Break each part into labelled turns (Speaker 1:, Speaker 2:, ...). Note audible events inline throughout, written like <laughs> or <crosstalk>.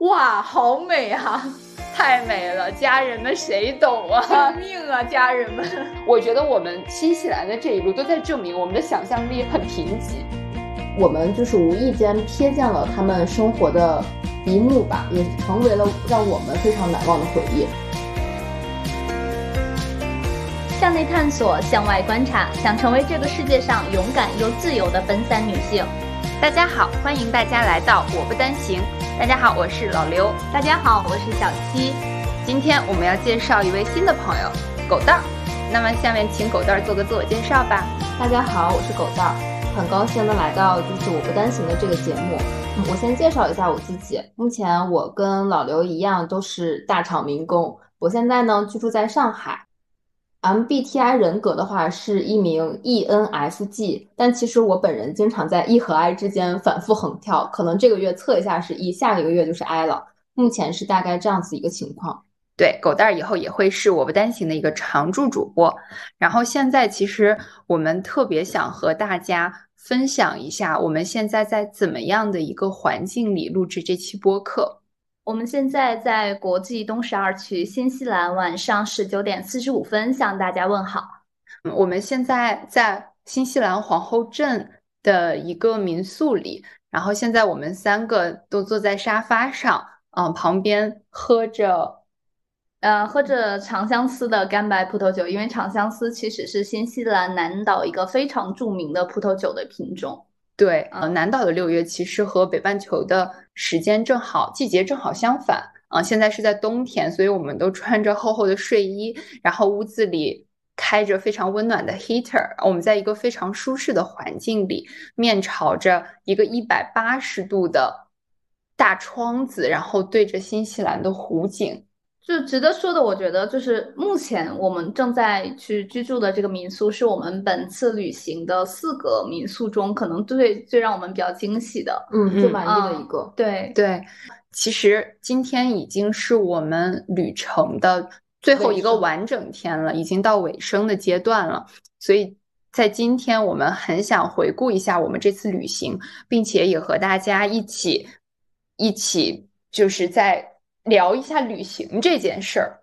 Speaker 1: 哇，好美啊！<laughs>
Speaker 2: 太美了，家人们谁懂啊？
Speaker 1: 救命啊，家人们！<laughs>
Speaker 2: 我觉得我们新西兰的这一路都在证明我们的想象力很贫瘠。
Speaker 3: 我们就是无意间瞥见了他们生活的一幕吧，也成为了让我们非常难忘的回忆。
Speaker 4: 向内探索，向外观察，想成为这个世界上勇敢又自由的奔三女性。
Speaker 5: 大家好，欢迎大家来到我不单行。大家好，我是老刘。
Speaker 4: 大家好，我是小七。
Speaker 5: 今天我们要介绍一位新的朋友，狗蛋儿。那么下面请狗蛋儿做个自我介绍吧。
Speaker 3: 大家好，我是狗蛋儿，很高兴能来到就是我不单行的这个节目。嗯，我先介绍一下我自己。目前我跟老刘一样都是大厂民工，我现在呢居住在上海。MBTI 人格的话是一名 ENFJ，但其实我本人经常在 E 和 I 之间反复横跳，可能这个月测一下是 E，下一个月就是 I 了。目前是大概这样子一个情况。
Speaker 5: 对，狗蛋儿以后也会是我不单行的一个常驻主播。然后现在其实我们特别想和大家分享一下，我们现在在怎么样的一个环境里录制这期播客。
Speaker 4: 我们现在在国际东十二区新西兰，晚上十九点四十五分向大家问好。
Speaker 5: 我们现在在新西兰皇后镇的一个民宿里，然后现在我们三个都坐在沙发上，嗯，旁边喝着，
Speaker 4: 呃，喝着长相思的干白葡萄酒，因为长相思其实是新西兰南岛一个非常著名的葡萄酒的品种。
Speaker 5: 对，呃，南岛的六月其实和北半球的时间正好，季节正好相反啊。现在是在冬天，所以我们都穿着厚厚的睡衣，然后屋子里开着非常温暖的 heater，我们在一个非常舒适的环境里，面朝着一个一百八十度的大窗子，然后对着新西兰的湖景。
Speaker 4: 就值得说的，我觉得就是目前我们正在去居住的这个民宿，是我们本次旅行的四个民宿中，可能最最让我们比较惊喜的，
Speaker 3: 嗯，最满意的一个。
Speaker 4: 对
Speaker 5: 对，其实今天已经是我们旅程的最后一个完整天了，已经到尾声的阶段了。所以在今天，我们很想回顾一下我们这次旅行，并且也和大家一起一起就是在。聊一下旅行这件事儿，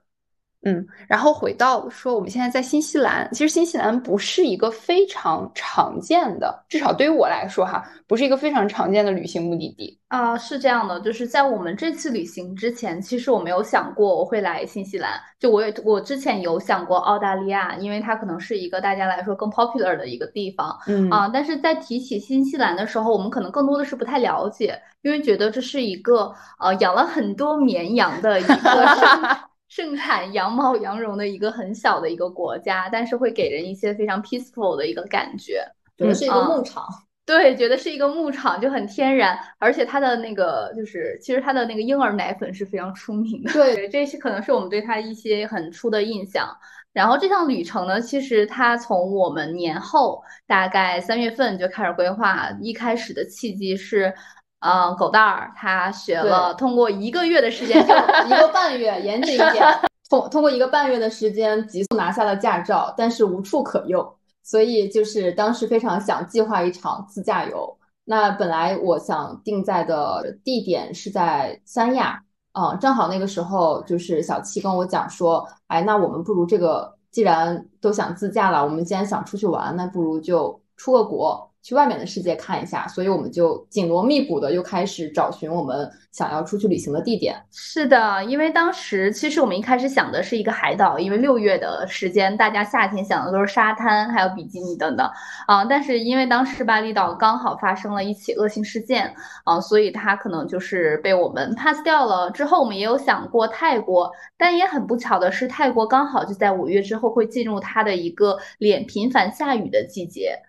Speaker 5: 嗯，然后回到说我们现在在新西兰，其实新西兰不是一个非常常见的，至少对于我来说哈，不是一个非常常见的旅行目的地
Speaker 4: 啊。是这样的，就是在我们这次旅行之前，其实我没有想过我会来新西兰，就我也我之前有想过澳大利亚，因为它可能是一个大家来说更 popular 的一个地方，
Speaker 5: 嗯
Speaker 4: 啊，但是在提起新西兰的时候，我们可能更多的是不太了解。因为觉得这是一个呃养了很多绵羊的一个 <laughs> 盛盛产羊毛羊绒的一个很小的一个国家，但是会给人一些非常 peaceful 的一个感觉，
Speaker 3: 觉得是一个牧场。<laughs>
Speaker 4: 对，觉得是一个牧场，就很天然，而且它的那个就是其实它的那个婴儿奶粉是非常出名的。
Speaker 3: 对，
Speaker 4: 这是可能是我们对它一些很初的印象。然后这项旅程呢，其实它从我们年后大概三月份就开始规划，一开始的契机是。嗯，狗蛋儿他学了，通过一个月的时间，<laughs>
Speaker 3: 一个半月，严谨一点，<laughs> 通通过一个半月的时间，急速拿下了驾照，但是无处可用，所以就是当时非常想计划一场自驾游。那本来我想定在的地点是在三亚，嗯，正好那个时候就是小七跟我讲说，哎，那我们不如这个，既然都想自驾了，我们既然想出去玩，那不如就出个国。去外面的世界看一下，所以我们就紧锣密鼓的又开始找寻我们想要出去旅行的地点。
Speaker 4: 是的，因为当时其实我们一开始想的是一个海岛，因为六月的时间，大家夏天想的都是沙滩，还有比基尼等等啊。但是因为当时巴厘岛刚好发生了一起恶性事件啊，所以它可能就是被我们 pass 掉了。之后我们也有想过泰国，但也很不巧的是，泰国刚好就在五月之后会进入它的一个脸频繁下雨的季节。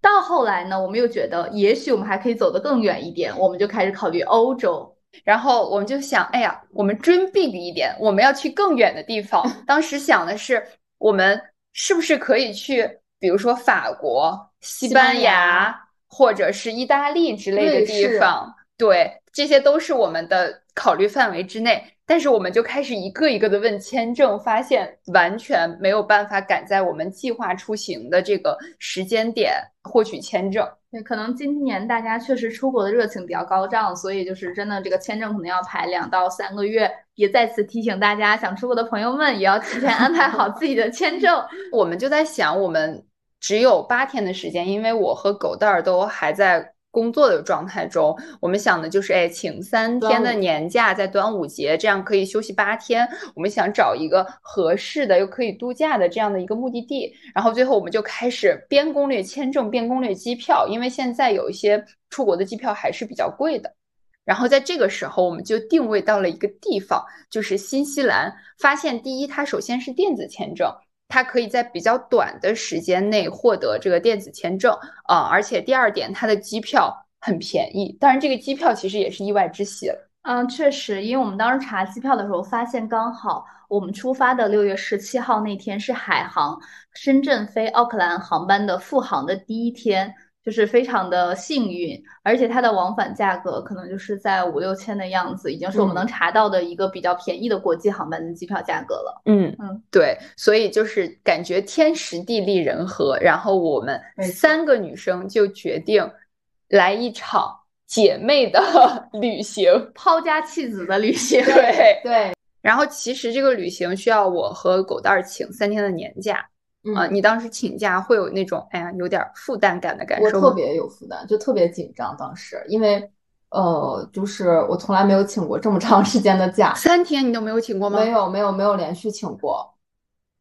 Speaker 4: 到后来呢，我们又觉得也许我们还可以走得更远一点，我们就开始考虑欧洲。
Speaker 5: 然后我们就想，哎呀，我们 dream big 一点，我们要去更远的地方。<laughs> 当时想的是，我们是不是可以去，比如说法国、西班牙，或者是意大利之类的地方？对，这些都是我们的考虑范围之内。但是我们就开始一个一个的问签证，发现完全没有办法赶在我们计划出行的这个时间点获取签证。
Speaker 4: 对，可能今年大家确实出国的热情比较高涨，所以就是真的这个签证可能要排两到三个月。也再次提醒大家，想出国的朋友们也要提前安排好自己的签证。<laughs>
Speaker 5: 我们就在想，我们只有八天的时间，因为我和狗蛋儿都还在工作的状态中，我们想的就是，哎，请三天的年假在端午节，这样可以休息八天。我们想找一个合适的又可以度假的这样的一个目的地，然后最后我们就开始边攻略签证边攻略机票，因为现在有一些出国的机票还是比较贵的。然后在这个时候，我们就定位到了一个地方，就是新西兰。发现第一，它首先是电子签证，它可以在比较短的时间内获得这个电子签证啊。而且第二点，它的机票很便宜。当然，这个机票其实也是意外之喜。
Speaker 4: 嗯，确实，因为我们当时查机票的时候，发现刚好我们出发的六月十七号那天是海航深圳飞奥克兰航班的复航的第一天。就是非常的幸运，而且它的往返价格可能就是在五六千的样子，已经是我们能查到的一个比较便宜的国际航班的机票价格了。
Speaker 5: 嗯嗯，对，所以就是感觉天时地利人和，然后我们三个女生就决定来一场姐妹的 <laughs> 旅行，
Speaker 4: 抛家弃子的旅行。
Speaker 5: 对
Speaker 3: 对，
Speaker 5: 然后其实这个旅行需要我和狗蛋儿请三天的年假。啊，你当时请假会有那种哎呀有点负担感的感受？
Speaker 3: 我特别有负担，就特别紧张。当时因为呃，就是我从来没有请过这么长时间的假，
Speaker 5: 三天你都没有请过吗？
Speaker 3: 没有，没有，没有连续请过。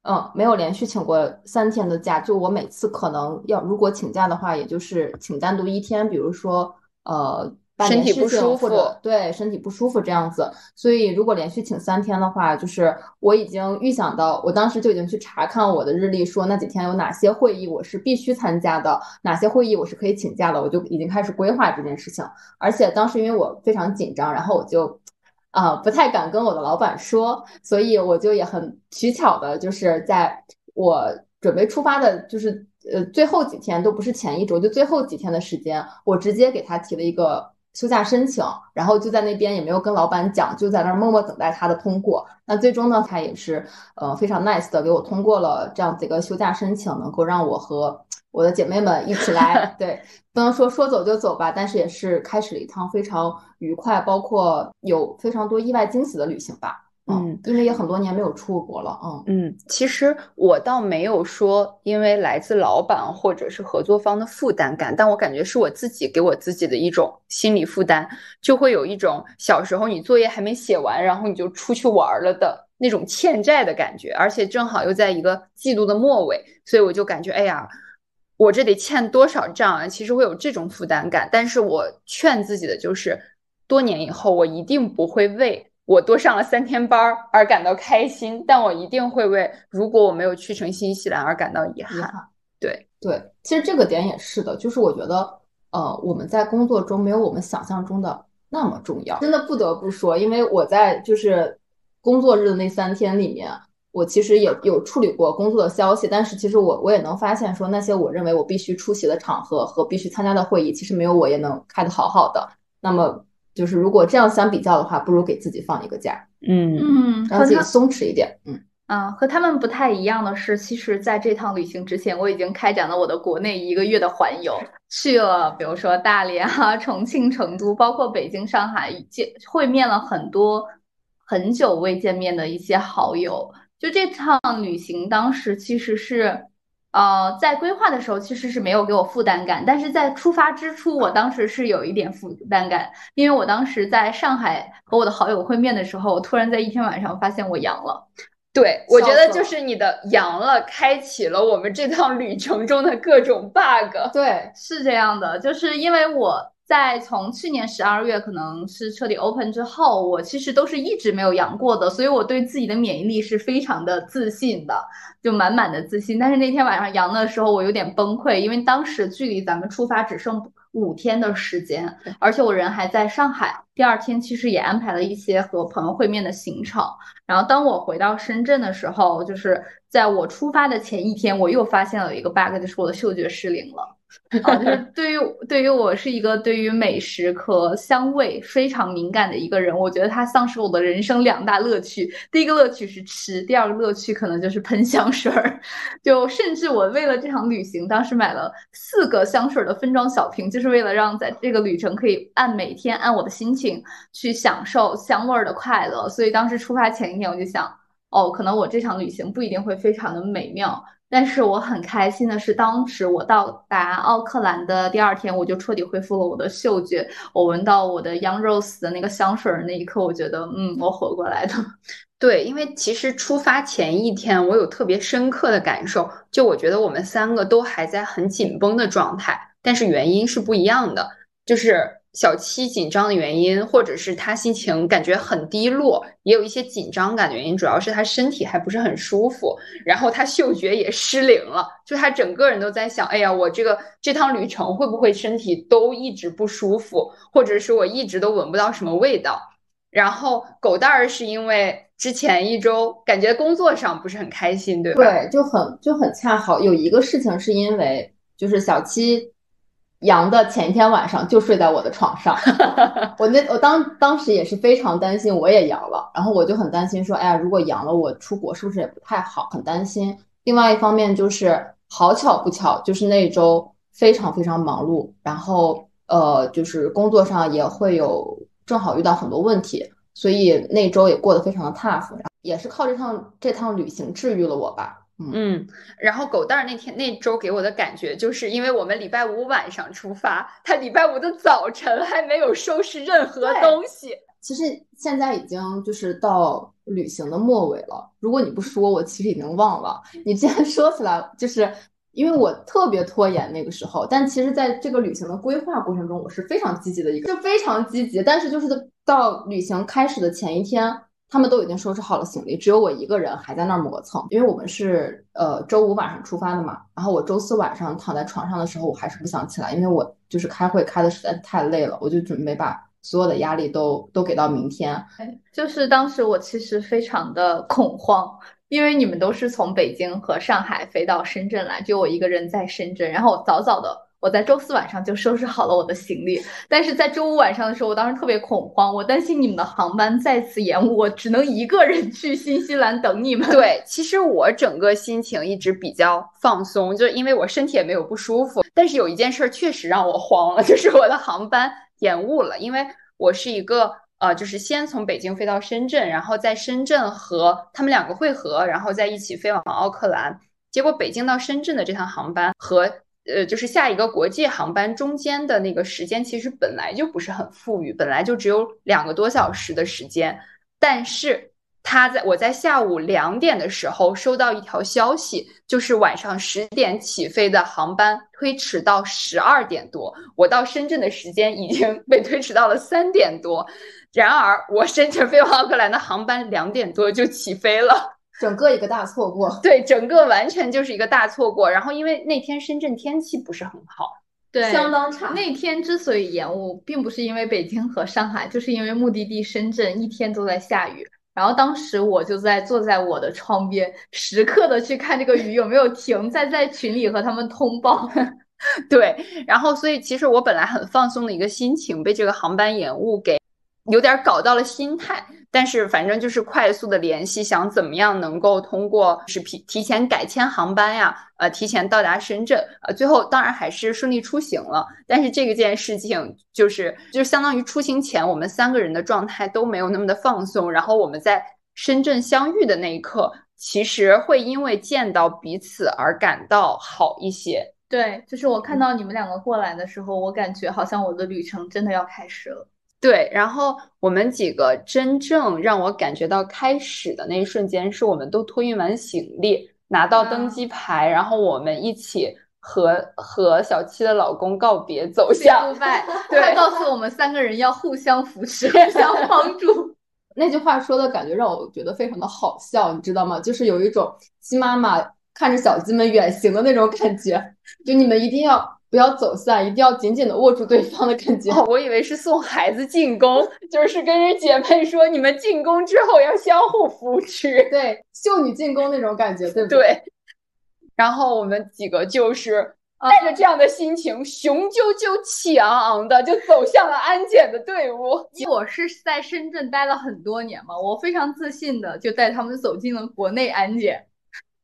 Speaker 3: 嗯，没有连续请过三天的假。就我每次可能要如果请假的话，也就是请单独一天，比如说呃。
Speaker 5: 身体不舒服，
Speaker 3: 对身体不舒服这样子，所以如果连续请三天的话，就是我已经预想到，我当时就已经去查看我的日历，说那几天有哪些会议我是必须参加的，哪些会议我是可以请假的，我就已经开始规划这件事情。而且当时因为我非常紧张，然后我就啊不太敢跟我的老板说，所以我就也很取巧的，就是在我准备出发的，就是呃最后几天都不是前一周，就最后几天的时间，我直接给他提了一个。休假申请，然后就在那边也没有跟老板讲，就在那儿默默等待他的通过。那最终呢，他也是呃非常 nice 的给我通过了这样子一个休假申请，能够让我和我的姐妹们一起来。<laughs> 对，不能说说走就走吧，但是也是开始了一趟非常愉快，包括有非常多意外惊喜的旅行吧。嗯，因为也很多年没有出过国了，嗯
Speaker 5: 嗯，其实我倒没有说因为来自老板或者是合作方的负担感，但我感觉是我自己给我自己的一种心理负担，就会有一种小时候你作业还没写完，然后你就出去玩了的那种欠债的感觉，而且正好又在一个季度的末尾，所以我就感觉，哎呀，我这得欠多少账啊？其实会有这种负担感，但是我劝自己的就是，多年以后我一定不会为。我多上了三天班儿而感到开心，但我一定会为如果我没有去成新西兰而感到遗憾。对
Speaker 3: 对，其实这个点也是的，就是我觉得，呃，我们在工作中没有我们想象中的那么重要。真的不得不说，因为我在就是工作日的那三天里面，我其实也有处理过工作的消息，但是其实我我也能发现说，那些我认为我必须出席的场合和必须参加的会议，其实没有我也能开得好好的。那么。就是如果这样相比较的话，不如给自己放一个假，
Speaker 5: 嗯
Speaker 4: 嗯，
Speaker 3: 让自己松弛一点，
Speaker 4: 嗯啊，和他们不太一样的是，其实在这趟旅行之前，我已经开展了我的国内一个月的环游，去了比如说大连啊、重庆、成都，包括北京、上海，见会面了很多很久未见面的一些好友。就这趟旅行，当时其实是。呃，在规划的时候其实是没有给我负担感，但是在出发之初，我当时是有一点负担感，因为我当时在上海和我的好友会面的时候，我突然在一天晚上发现我阳了。
Speaker 5: 对，我觉得就是你的阳了，开启了我们这趟旅程中的各种 bug。
Speaker 3: 对，
Speaker 4: 是这样的，就是因为我。在从去年十二月可能是彻底 open 之后，我其实都是一直没有阳过的，所以我对自己的免疫力是非常的自信的，就满满的自信。但是那天晚上阳的时候，我有点崩溃，因为当时距离咱们出发只剩五天的时间，而且我人还在上海。第二天其实也安排了一些和朋友会面的行程。然后当我回到深圳的时候，就是在我出发的前一天，我又发现了一个 bug，就是我的嗅觉失灵了。啊，<laughs> 就是对于对于我是一个对于美食和香味非常敏感的一个人，我觉得它丧失了我的人生两大乐趣。第一个乐趣是吃，第二个乐趣可能就是喷香水儿。就甚至我为了这场旅行，当时买了四个香水的分装小瓶，就是为了让在这个旅程可以按每天按我的心情去享受香味儿的快乐。所以当时出发前一天我就想，哦，可能我这场旅行不一定会非常的美妙。但是我很开心的是，当时我到达奥克兰的第二天，我就彻底恢复了我的嗅觉。我闻到我的 Young Rose 的那个香水那一刻，我觉得，嗯，我活过来的。<laughs>
Speaker 5: 对，因为其实出发前一天，我有特别深刻的感受，就我觉得我们三个都还在很紧绷的状态，但是原因是不一样的，就是。小七紧张的原因，或者是他心情感觉很低落，也有一些紧张感的原因，主要是他身体还不是很舒服，然后他嗅觉也失灵了，就他整个人都在想，哎呀，我这个这趟旅程会不会身体都一直不舒服，或者是我一直都闻不到什么味道？然后狗蛋儿是因为之前一周感觉工作上不是很开心，对吧？
Speaker 3: 对，就很就很恰好有一个事情是因为就是小七。阳的前一天晚上就睡在我的床上，<laughs> 我那我当当时也是非常担心我也阳了，然后我就很担心说，哎呀，如果阳了我出国是不是也不太好，很担心。另外一方面就是好巧不巧，就是那周非常非常忙碌，然后呃就是工作上也会有正好遇到很多问题，所以那周也过得非常的 tough，也是靠这趟这趟旅行治愈了我吧。
Speaker 5: 嗯，然后狗蛋儿那天那周给我的感觉，就是因为我们礼拜五晚上出发，他礼拜五的早晨还没有收拾任何东西。
Speaker 3: 其实现在已经就是到旅行的末尾了。如果你不说，我其实已经忘了。你既然说起来，就是因为我特别拖延那个时候，但其实在这个旅行的规划过程中，我是非常积极的一个，就非常积极。但是就是到旅行开始的前一天。他们都已经收拾好了行李，只有我一个人还在那儿磨蹭。因为我们是呃周五晚上出发的嘛，然后我周四晚上躺在床上的时候，我还是不想起来，因为我就是开会开的实在太累了，我就准备把所有的压力都都给到明天。
Speaker 4: 就是当时我其实非常的恐慌，因为你们都是从北京和上海飞到深圳来，就我一个人在深圳，然后我早早的。我在周四晚上就收拾好了我的行李，但是在周五晚上的时候，我当时特别恐慌，我担心你们的航班再次延误，我只能一个人去新西兰等你们。
Speaker 5: 对，其实我整个心情一直比较放松，就是因为我身体也没有不舒服。但是有一件事确实让我慌了，<laughs> 就是我的航班延误了，因为我是一个呃，就是先从北京飞到深圳，然后在深圳和他们两个汇合，然后再一起飞往奥克兰。结果北京到深圳的这趟航班和呃，就是下一个国际航班中间的那个时间，其实本来就不是很富裕，本来就只有两个多小时的时间。但是他在我在下午两点的时候收到一条消息，就是晚上十点起飞的航班推迟到十二点多，我到深圳的时间已经被推迟到了三点多。然而，我深圳飞往奥克兰的航班两点多就起飞了。
Speaker 3: 整个一个大错过，
Speaker 5: 对，整个完全就是一个大错过。然后因为那天深圳天气不是很好，
Speaker 4: 对，
Speaker 3: 相当差。
Speaker 4: 那天之所以延误，并不是因为北京和上海，就是因为目的地深圳一天都在下雨。然后当时我就在坐在我的窗边，时刻的去看这个雨有没有停，在在群里和他们通报。<laughs>
Speaker 5: 对，然后所以其实我本来很放松的一个心情，被这个航班延误给。有点搞到了心态，但是反正就是快速的联系，想怎么样能够通过是提提前改签航班呀，呃，提前到达深圳，呃，最后当然还是顺利出行了。但是这个件事情就是就相当于出行前我们三个人的状态都没有那么的放松，然后我们在深圳相遇的那一刻，其实会因为见到彼此而感到好一些。
Speaker 4: 对，就是我看到你们两个过来的时候，我感觉好像我的旅程真的要开始了。
Speaker 5: 对，然后我们几个真正让我感觉到开始的那一瞬间，是我们都托运完行李，拿到登机牌，然后我们一起和和小七的老公告别，走向
Speaker 4: 杜拜。<laughs> 对，告诉我们三个人要互相扶持，互相 <laughs> 帮助。
Speaker 3: 那句话说的感觉让我觉得非常的好笑，你知道吗？就是有一种鸡妈妈看着小鸡们远行的那种感觉，就你们一定要。不要走散，一定要紧紧的握住对方的感觉。
Speaker 5: 哦我以为是送孩子进宫，<laughs> 就是跟人姐妹说，你们进宫之后要相互扶持。
Speaker 3: 对，秀女进宫那种感觉，对不
Speaker 5: 对？对。然后我们几个就是带着这样的心情，雄赳赳气昂昂的就走向了安检的队伍。
Speaker 4: 我是在深圳待了很多年嘛，我非常自信的就带他们走进了国内安检，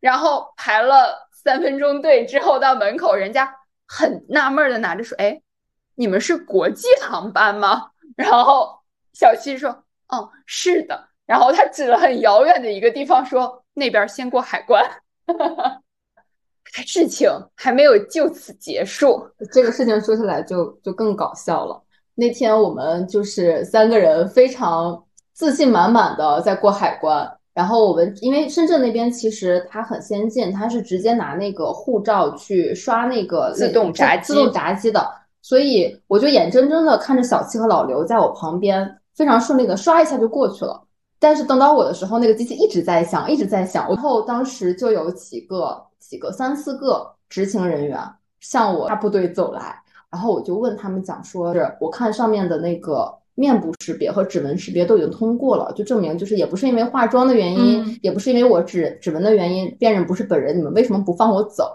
Speaker 5: 然后排了三分钟队之后到门口，人家很纳闷的拿着说：“哎，你们是国际航班吗？”然后小七说：“哦，是的。”然后他指了很遥远的一个地方说：“那边先过海关。<laughs> ”事情还没有就此结束，
Speaker 3: 这个事情说起来就就更搞笑了。那天我们就是三个人非常自信满满的在过海关，然后我们因为深圳那边其实它很先进，它是直接拿那个护照去刷那个
Speaker 5: 自动闸机、
Speaker 3: 自动闸机的，所以我就眼睁睁的看着小七和老刘在我旁边非常顺利的刷一下就过去了。但是等到我的时候，那个机器一直在响，一直在响。然后当时就有几个、几个、三四个执勤人员向我大部队走来，然后我就问他们讲说，是我看上面的那个面部识别和指纹识别都已经通过了，就证明就是也不是因为化妆的原因，也不是因为我指指纹的原因辨认不是本人，你们为什么不放我走？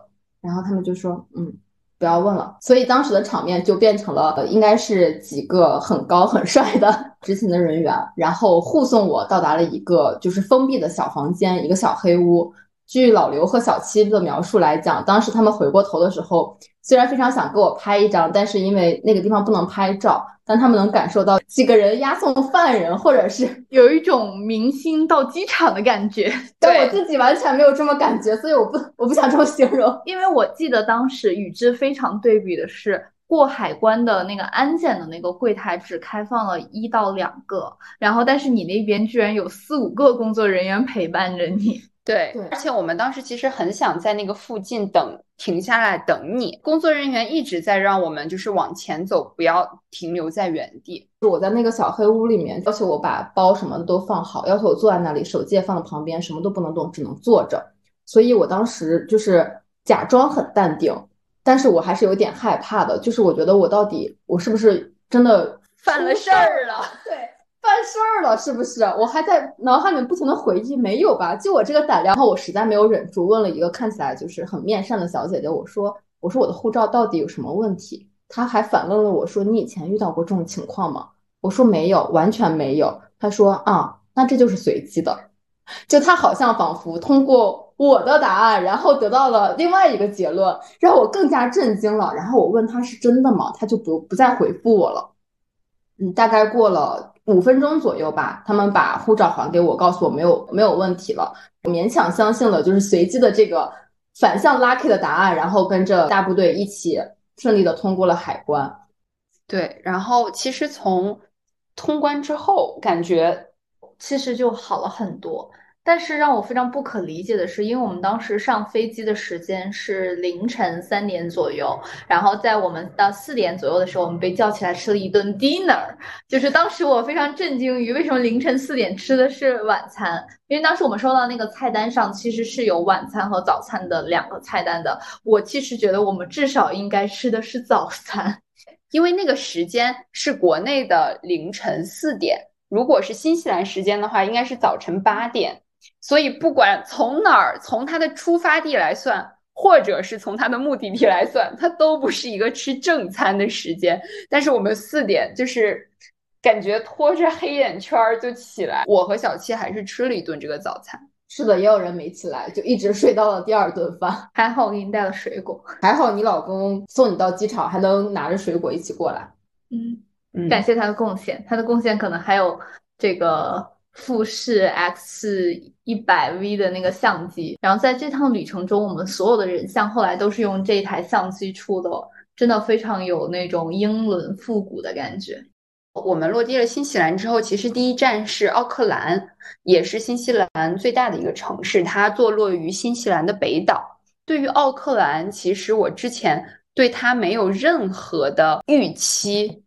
Speaker 3: 然后他们就说，嗯。不要问了，所以当时的场面就变成了，应该是几个很高很帅的 <laughs> 执勤的人员，然后护送我到达了一个就是封闭的小房间，一个小黑屋。据老刘和小七的描述来讲，当时他们回过头的时候，虽然非常想给我拍一张，但是因为那个地方不能拍照，但他们能感受到几个人押送犯人，或者是 <laughs>
Speaker 4: 有一种明星到机场的感觉。
Speaker 3: 但 <laughs> 我自己完全没有这么感觉，所以我不我不想这么形容。
Speaker 4: 因为我记得当时与之非常对比的是，过海关的那个安检的那个柜台只开放了一到两个，然后但是你那边居然有四五个工作人员陪伴着你。
Speaker 5: 对，而且我们当时其实很想在那个附近等，停下来等你。工作人员一直在让我们就是往前走，不要停留在原地。
Speaker 3: 我在那个小黑屋里面，要求我把包什么的都放好，要求我坐在那里，手机也放在旁边，什么都不能动，只能坐着。所以我当时就是假装很淡定，但是我还是有点害怕的，就是我觉得我到底我是不是真的
Speaker 5: 犯了事儿了？
Speaker 3: 对。办事儿了是不是？我还在脑海里面不停的回忆，没有吧？就我这个胆量，然后我实在没有忍住，问了一个看起来就是很面善的小姐姐，我说：“我说我的护照到底有什么问题？”她还反问了我说：“你以前遇到过这种情况吗？”我说：“没有，完全没有。”她说：“啊，那这就是随机的。”就她好像仿佛通过我的答案，然后得到了另外一个结论，让我更加震惊了。然后我问她是真的吗？她就不不再回复我了。嗯，大概过了。五分钟左右吧，他们把护照还给我，告诉我没有没有问题了。我勉强相信了，就是随机的这个反向 lucky 的答案，然后跟着大部队一起顺利的通过了海关。
Speaker 5: 对，然后其实从通关之后，感觉
Speaker 4: 其实就好了很多。但是让我非常不可理解的是，因为我们当时上飞机的时间是凌晨三点左右，然后在我们到四点左右的时候，我们被叫起来吃了一顿 dinner。就是当时我非常震惊于为什么凌晨四点吃的是晚餐，因为当时我们收到那个菜单上其实是有晚餐和早餐的两个菜单的。我其实觉得我们至少应该吃的是早餐，<laughs>
Speaker 5: 因为那个时间是国内的凌晨四点，如果是新西兰时间的话，应该是早晨八点。所以，不管从哪儿，从他的出发地来算，或者是从他的目的地来算，他都不是一个吃正餐的时间。但是我们四点就是感觉拖着黑眼圈就起来，我和小七还是吃了一顿这个早餐。
Speaker 3: 是的，也有人没起来，就一直睡到了第二顿饭。
Speaker 4: 还好我给你带了水果，<laughs>
Speaker 3: 还好你老公送你到机场，还能拿着水果一起过来。
Speaker 4: 嗯，感谢他的贡献，他的贡献可能还有这个。富士 X 一百 V 的那个相机，然后在这趟旅程中，我们所有的人像后来都是用这台相机出的，真的非常有那种英伦复古的感觉。
Speaker 5: 我们落地了新西兰之后，其实第一站是奥克兰，也是新西兰最大的一个城市，它坐落于新西兰的北岛。对于奥克兰，其实我之前对它没有任何的预期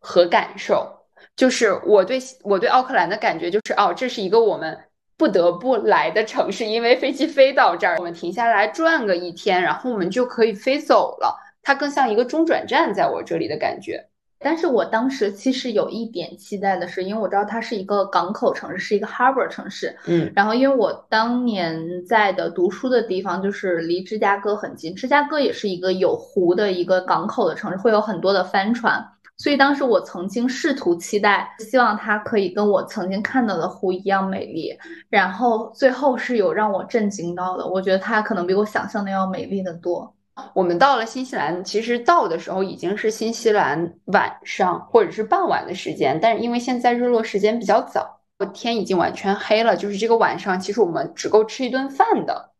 Speaker 5: 和感受。就是我对我对奥克兰的感觉就是哦，这是一个我们不得不来的城市，因为飞机飞到这儿，我们停下来转个一天，然后我们就可以飞走了。它更像一个中转站，在我这里的感觉。
Speaker 4: 但是我当时其实有一点期待的是，因为我知道它是一个港口城市，是一个 harbor 城市。
Speaker 5: 嗯，
Speaker 4: 然后因为我当年在的读书的地方就是离芝加哥很近，芝加哥也是一个有湖的一个港口的城市，会有很多的帆船。所以当时我曾经试图期待，希望它可以跟我曾经看到的湖一样美丽。然后最后是有让我震惊到的，我觉得它可能比我想象的要美丽的多。
Speaker 5: 我们到了新西兰，其实到的时候已经是新西兰晚上或者是傍晚的时间，但是因为现在日落时间比较早，天已经完全黑了，就是这个晚上，其实我们只够吃一顿饭的。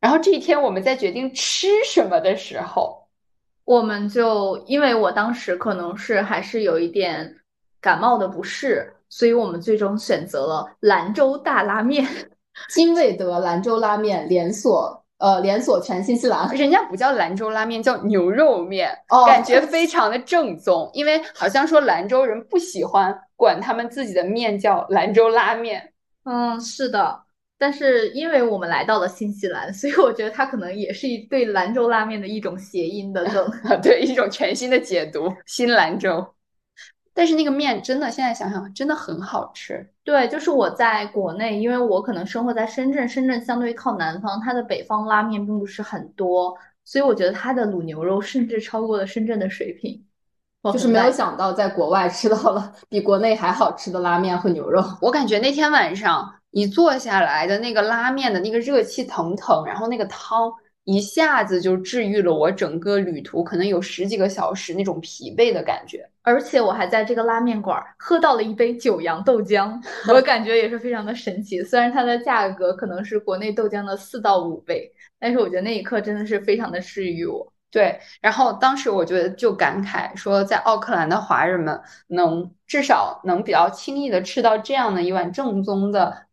Speaker 5: 然后这一天我们在决定吃什么的时候，
Speaker 4: 我们就因为我当时可能是还是有一点感冒的不适，所以我们最终选择了兰州大拉面。<laughs>
Speaker 3: 金味德兰州拉面连锁。呃，连锁全新西兰，
Speaker 5: 人家不叫兰州拉面，叫牛肉面，
Speaker 3: 哦
Speaker 5: 感觉非常的正宗。因为好像说兰州人不喜欢管他们自己的面叫兰州拉面。
Speaker 4: 嗯，是的。但是因为我们来到了新西兰，所以我觉得它可能也是一对兰州拉面的一种谐音的梗。<laughs>
Speaker 5: 对，一种全新的解读，新兰州。但是那个面真的，现在想想真的很好吃。
Speaker 4: 对，就是我在国内，因为我可能生活在深圳，深圳相对靠南方，它的北方拉面并不是很多，所以我觉得它的卤牛肉甚至超过了深圳的水平。
Speaker 3: 就是没有想到在国外吃到了比国内还好吃的拉面和牛肉。
Speaker 5: 我感觉那天晚上一坐下来的那个拉面的那个热气腾腾，然后那个汤一下子就治愈了我整个旅途可能有十几个小时那种疲惫的感觉。
Speaker 4: 而且我还在这个拉面馆儿喝到了一杯九阳豆浆，我感觉也是非常的神奇。虽然它的价格可能是国内豆浆的四到五倍，但是我觉得那一刻真的是非常的治愈我。
Speaker 5: 对，然后当时我觉得就感慨说，在奥克兰的华人们能至少能比较轻易的吃到这样的一碗正宗的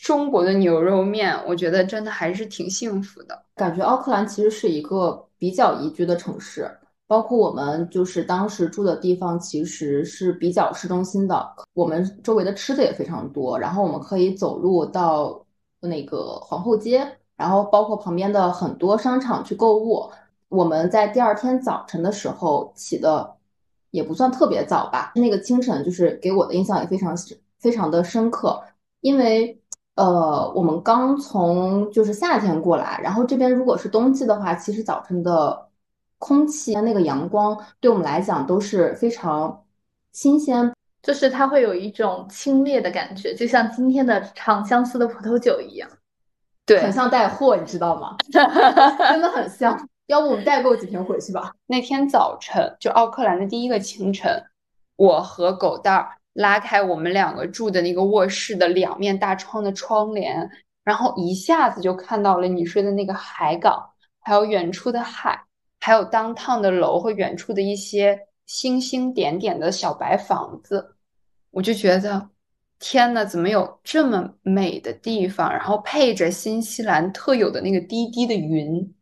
Speaker 5: 中国的牛肉面，我觉得真的还是挺幸福的。
Speaker 3: 感觉奥克兰其实是一个比较宜居的城市，包括我们就是当时住的地方其实是比较市中心的，我们周围的吃的也非常多，然后我们可以走路到那个皇后街，然后包括旁边的很多商场去购物。我们在第二天早晨的时候起的也不算特别早吧，那个清晨就是给我的印象也非常非常的深刻，因为呃，我们刚从就是夏天过来，然后这边如果是冬季的话，其实早晨的空气那个阳光对我们来讲都是非常新鲜。
Speaker 4: 就是它会有一种清冽的感觉，就像今天的长相思的葡萄酒一样。
Speaker 5: 对
Speaker 3: 很，像带货，你知道吗？<laughs> 真的很像。要不我们代购几瓶回去吧？
Speaker 5: 那天早晨就奥克兰的第一个清晨，我和狗蛋儿拉开我们两个住的那个卧室的两面大窗的窗帘，然后一下子就看到了你睡的那个海港，还有远处的海，还有当趟的楼和远处的一些星星点点的小白房子，我就觉得。天呐，怎么有这么美的地方？然后配着新西兰特有的那个低低的云，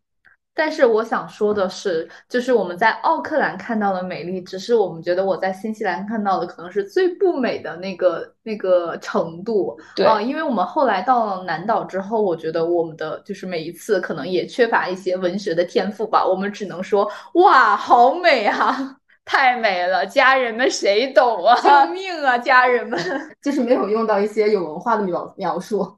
Speaker 4: 但是我想说的是，就是我们在奥克兰看到的美丽，只是我们觉得我在新西兰看到的可能是最不美的那个那个程度。
Speaker 5: 对
Speaker 4: 啊，因为我们后来到了南岛之后，我觉得我们的就是每一次可能也缺乏一些文学的天赋吧，我们只能说哇，好美啊，<laughs>
Speaker 5: 太美了，家人们谁懂啊？
Speaker 4: 救 <laughs> 命啊，家人们！<laughs>
Speaker 3: 就是没有用到一些有文化的描描述。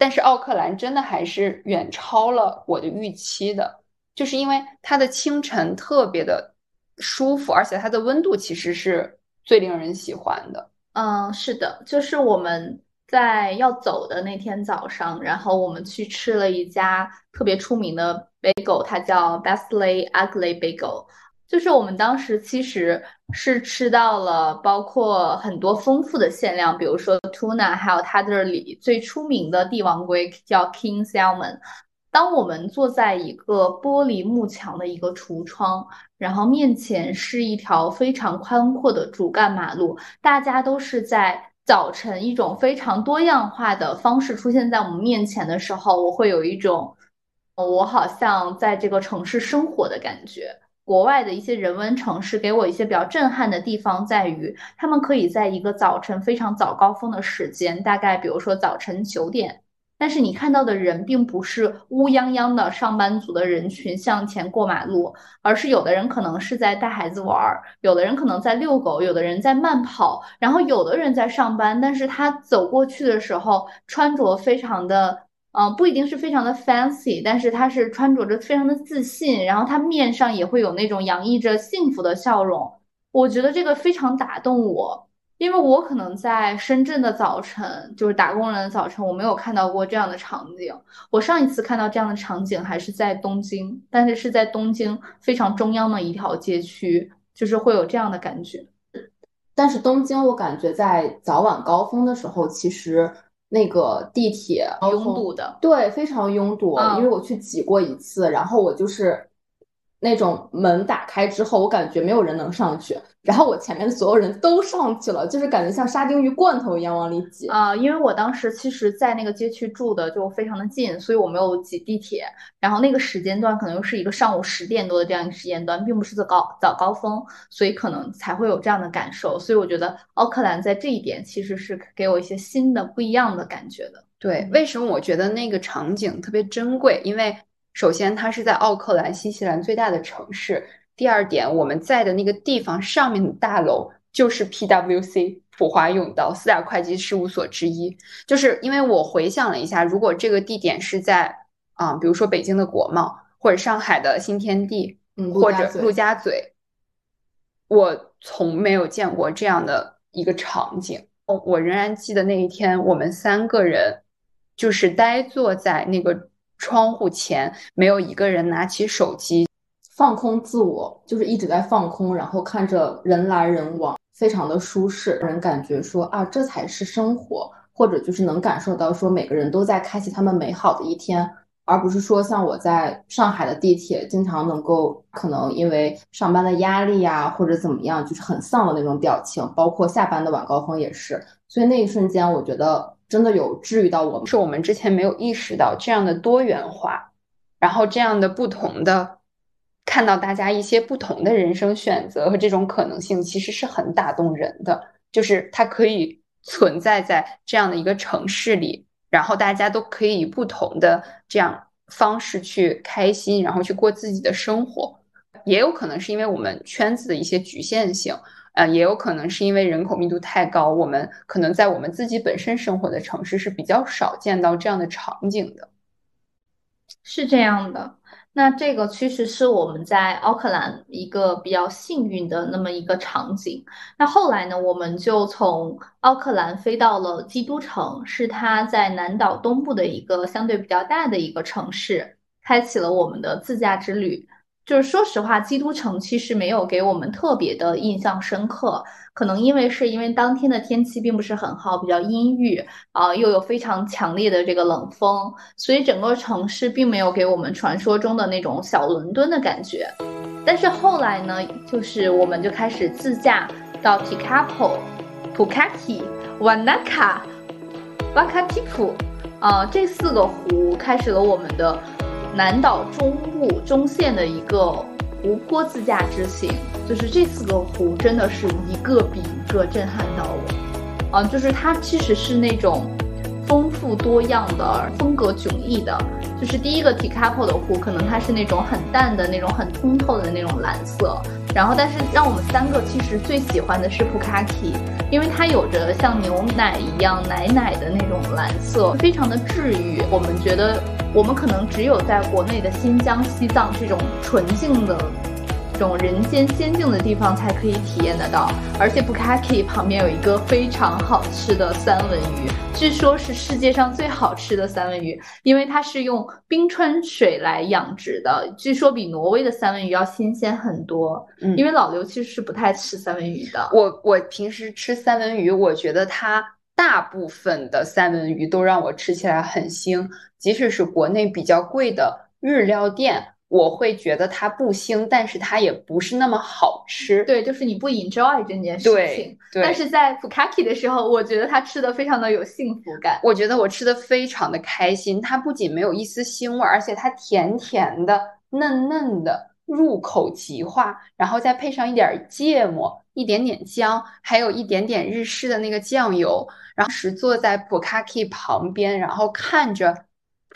Speaker 5: 但是奥克兰真的还是远超了我的预期的，就是因为它的清晨特别的舒服，而且它的温度其实是最令人喜欢的。
Speaker 4: 嗯，是的，就是我们在要走的那天早上，然后我们去吃了一家特别出名的 bagel，它叫 Bestley Ugly Bagel。就是我们当时其实是吃到了包括很多丰富的馅料，比如说 tuna，还有它这里最出名的帝王龟叫 King Salmon。当我们坐在一个玻璃幕墙的一个橱窗，然后面前是一条非常宽阔的主干马路，大家都是在早晨一种非常多样化的方式出现在我们面前的时候，我会有一种，我好像在这个城市生活的感觉。国外的一些人文城市给我一些比较震撼的地方在于，他们可以在一个早晨非常早高峰的时间，大概比如说早晨九点但是你看到的人并不是乌泱泱的上班族的人群向前过马路，而是有的人可能是在带孩子玩儿，有的人可能在遛狗，有的人在慢跑，然后有的人在上班，但是他走过去的时候穿着非常的，嗯、不一定是非常的 fancy，但是他是穿着着非常的自信，然后他面上也会有那种洋溢着幸福的笑容。我觉得这个非常打动我，因为我可能在深圳的早晨，就是打工人的早晨，我没有看到过这样的场景。我上一次看到这样的场景还是在东京，但是是在东京非常中央的一条街区，就是会有这样的感觉。
Speaker 3: 但是东京，我感觉在早晚高峰的时候，其实那个地铁
Speaker 4: 拥堵的，
Speaker 3: 对，非常拥堵。
Speaker 4: 嗯
Speaker 3: 因为我去挤过一次，然后我就是那种门打开之后，我感觉没有人能上去，然后我前面的所有人都上去了，就是感觉像沙丁鱼罐头一样往里挤。
Speaker 4: 啊、因为我当时其实，在那个街区住的就非常的近，所以我没有挤地铁。然后那个时间段可能又是一个上午十点多的这样一个时间段，并不是早高早高峰，所以可能才会有这样的感受。所以我觉得奥克兰在这一点其实是给我一些新的不一样的感觉的。
Speaker 5: 对，为什么我觉得那个场景特别珍贵？因为首先它是在奥克兰，新西兰最大的城市。第二点，我们在的那个地方上面的大楼就是 PwC 普华永道四大会计事务所之一。就是因为我回想了一下，如果这个地点是在啊、比如说北京的国贸或者上海的新天地，
Speaker 3: 嗯，
Speaker 5: 或者陆家嘴，我从没有见过这样的一个场景。我我仍然记得那一天，我们三个人就是呆坐在那个窗户前，没有一个人拿起手机。
Speaker 3: 放空自我，就是一直在放空，然后看着人来人往，非常的舒适，人感觉说啊，这才是生活，或者就是能感受到说每个人都在开启他们美好的一天，而不是说像我在上海的地铁，经常能够可能因为上班的压力呀，或者怎么样，就是很丧的那种表情，包括下班的晚高峰也是，所以那一瞬间，我觉得真的有治愈到我们。
Speaker 5: 是我们之前没有意识到这样的多元化，然后这样的不同的，看到大家一些不同的人生选择和这种可能性，其实是很打动人的。就是它可以存在在这样的一个城市里，然后大家都可以以不同的这样方式去开心，然后去过自己的生活。也有可能是因为我们圈子的一些局限性，呃，也有可能是因为人口密度太高，我们可能在我们自己本身生活的城市是比较少见到这样的场景的。
Speaker 4: 是这样的，那这个其实是我们在奥克兰一个比较幸运的那么一个场景。那后来呢，我们就从奥克兰飞到了基督城，是它在南岛东部的一个相对比较大的一个城市，开启了我们的自驾之旅。就是说实话，基督城其实没有给我们特别的印象深刻，可能因为是因为当天的天气并不是很好，比较阴郁，啊、又有非常强烈的这个冷风，所以整个城市并没有给我们传说中的那种小伦敦的感觉。但是后来呢，就是我们就开始自驾到 Tekapo、Pukaki、Wanaka、Wakatipu，啊、这四个湖开始了我们的南岛中部中线的一个湖泊自驾之行。就是这四个湖真的是一个比一个震撼到我。啊，就是它其实是那种丰富多样的、风格迥异的。就是第一个 t i k a p o 的湖，可能它是那种很淡的那种、很通透的那种蓝色。然后，但是让我们三个其实最喜欢的是 Pukaki，因为它有着像牛奶一样奶奶的那种蓝色，非常的治愈。我们觉得我们可能只有在国内的新疆、西藏这种纯净的。这种人间仙境的地方才可以体验得到，而且 Bukaki 旁边有一个非常好吃的三文鱼，据说是世界上最好吃的三文鱼，因为它是用冰川水来养殖的，据说比挪威的三文鱼要新鲜很多。
Speaker 5: 嗯
Speaker 4: 因为老刘其实是不太吃三文鱼的，
Speaker 5: 我我平时吃三文鱼，我觉得它大部分的三文鱼都让我吃起来很腥，即使是国内比较贵的日料店，我会觉得它不腥，但是它也不是那么好吃。
Speaker 4: 对，就是你不 enjoy 这件事情。
Speaker 5: 对，
Speaker 4: 但是在 Bukaki 的时候，我觉得它吃的非常的有幸福感。
Speaker 5: 我觉得我吃的非常的开心，它不仅没有一丝腥味儿，而且它甜甜的、嫩嫩的，入口即化，然后再配上一点儿芥末，一点点姜，还有一点点日式的那个酱油，然后是坐在普卡 k 旁边，然后看着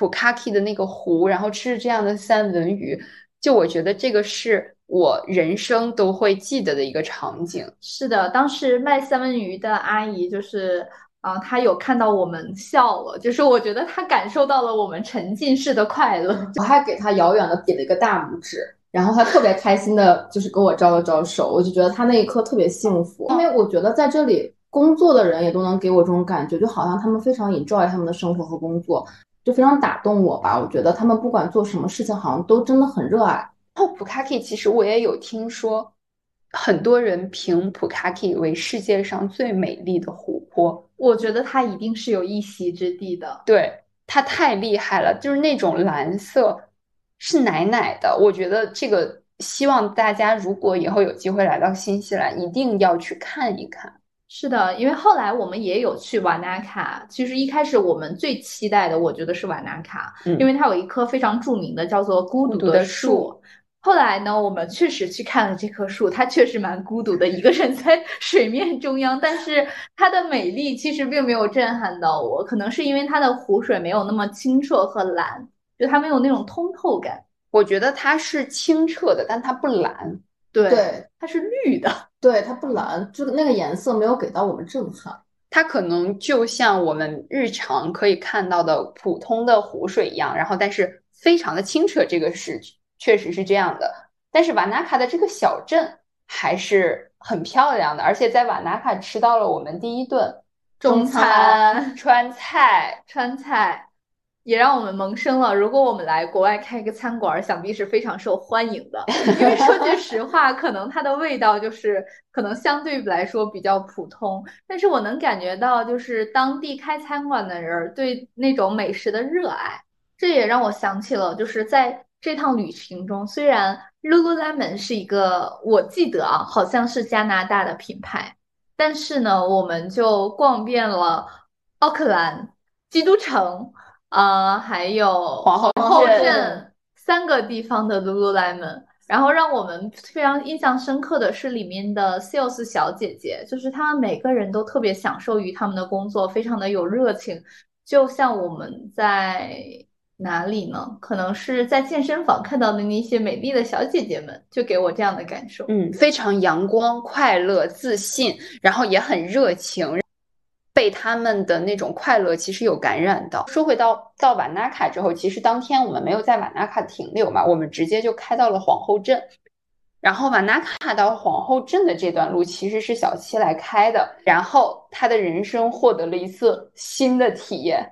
Speaker 5: 普卡 k 的那个湖，然后吃这样的三文鱼，就我觉得这个是我人生都会记得的一个场景。
Speaker 4: 是的，当时卖三文鱼的阿姨就是。啊，他有看到我们笑了，就是我觉得他感受到了我们沉浸式的快乐。<laughs>
Speaker 3: 我还给他遥远的比了一个大拇指，然后他特别开心的，就是跟我招了招手，我就觉得他那一刻特别幸福，因为我觉得在这里工作的人也都能给我这种感觉，就好像他们非常 enjoy 他们的生活和工作，就非常打动我吧。我觉得他们不管做什么事情，好像都真的很热爱。
Speaker 5: 然后普卡 k 其实我也有听说。很多人评普卡 k 为世界上最美丽的湖泊，
Speaker 4: 我觉得它一定是有一席之地的。
Speaker 5: 对，它太厉害了，就是那种蓝色是奶奶的。我觉得这个希望大家如果以后有机会来到新西兰，一定要去看一看。
Speaker 4: 是的，因为后来我们也有去瓦纳卡。其实一开始我们最期待的，我觉得是瓦纳卡，因为它有一棵非常著名的叫做孤独的树。后来呢，我们确实去看了这棵树，它确实蛮孤独的，一个人在 <laughs> 水面中央。但是它的美丽其实并没有震撼到我，可能是因为它的湖水没有那么清澈和蓝，就它没有那种通透感。
Speaker 5: 我觉得它是清澈的，但它不蓝。
Speaker 3: 对，
Speaker 4: 它是绿的。
Speaker 3: 对，它不蓝，就那个颜色没有给到我们震撼。
Speaker 5: 它可能就像我们日常可以看到的普通的湖水一样，然后但是非常的清澈。这个是。确实是这样的，但是瓦纳卡的这个小镇还是很漂亮的，而且在瓦纳卡吃到了我们第一顿
Speaker 4: 中餐
Speaker 5: 川菜，
Speaker 4: 川菜也让我们萌生了，如果我们来国外开一个餐馆，想必是非常受欢迎的。因为说句实话，可能它的味道就是可能相对来说比较普通，但是我能感觉到，就是当地开餐馆的人对那种美食的热爱，这也让我想起了，就是在。这趟旅行中，虽然 Lululemon 是一个我记得啊，好像是加拿大的品牌，但是呢，我们就逛遍了奥克兰、基督城，呃，还有
Speaker 5: 皇
Speaker 4: 后镇三个地方的 Lululemon。然后让我们非常印象深刻的是里面的 sales 小姐姐，就是她们每个人都特别享受于他们的工作，非常的有热情，就像我们在。哪里呢？可能是在健身房看到的那些美丽的小姐姐们，就给我这样的感受。
Speaker 5: 嗯，非常阳光、快乐、自信，然后也很热情，被他们的那种快乐其实有感染到。说回到到瓦纳卡之后，其实当天我们没有在瓦纳卡停留嘛，我们直接就开到了皇后镇。然后瓦纳卡到皇后镇的这段路其实是小七来开的，然后他的人生获得了一次新的体验。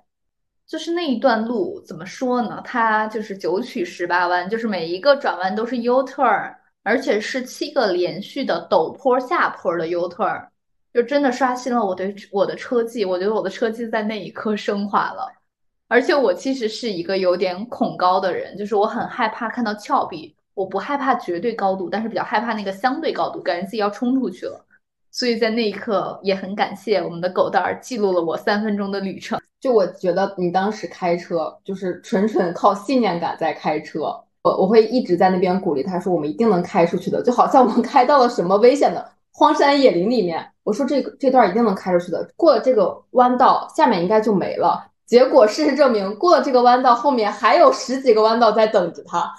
Speaker 4: 就是那一段路怎么说呢？它就是九曲十八弯，就是每一个转弯都是 U turn，而且是七个连续的陡坡下坡的 U turn，就真的刷新了我对我的车技。我觉得我的车技在那一刻升华了。而且我其实是一个有点恐高的人，就是我很害怕看到峭壁，我不害怕绝对高度，但是比较害怕那个相对高度，感觉自己要冲出去了。所以在那一刻也很感谢我们的狗蛋儿记录了我三分钟的旅程。
Speaker 3: 就我觉得你当时开车就是纯纯靠信念感在开车，我我会一直在那边鼓励他说我们一定能开出去的，就好像我们开到了什么危险的荒山野林里面，我说这个这段一定能开出去的，过了这个弯道下面应该就没了。结果事实证明过了这个弯道后面还有十几个弯道在等着他。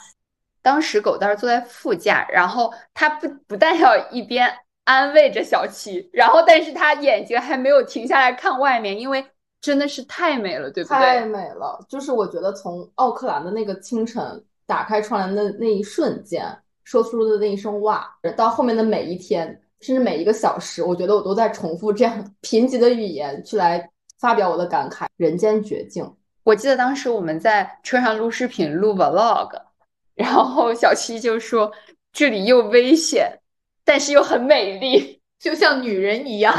Speaker 5: 当时狗蛋儿坐在副驾，然后他不不但要一边安慰着小七，然后但是他眼睛还没有停下来看外面，因为。真的是太美了，对不对？
Speaker 3: 太美了，就是我觉得从奥克兰的那个清晨打开窗帘的那一瞬间，说出的那一声“哇”，到后面的每一天，甚至每一个小时，我觉得我都在重复这样贫瘠的语言去来发表我的感慨。人间绝境。
Speaker 5: 我记得当时我们在车上录视频录 vlog，然后小七就说：“这里又危险，但是又很美丽，
Speaker 4: 就像女人一样。”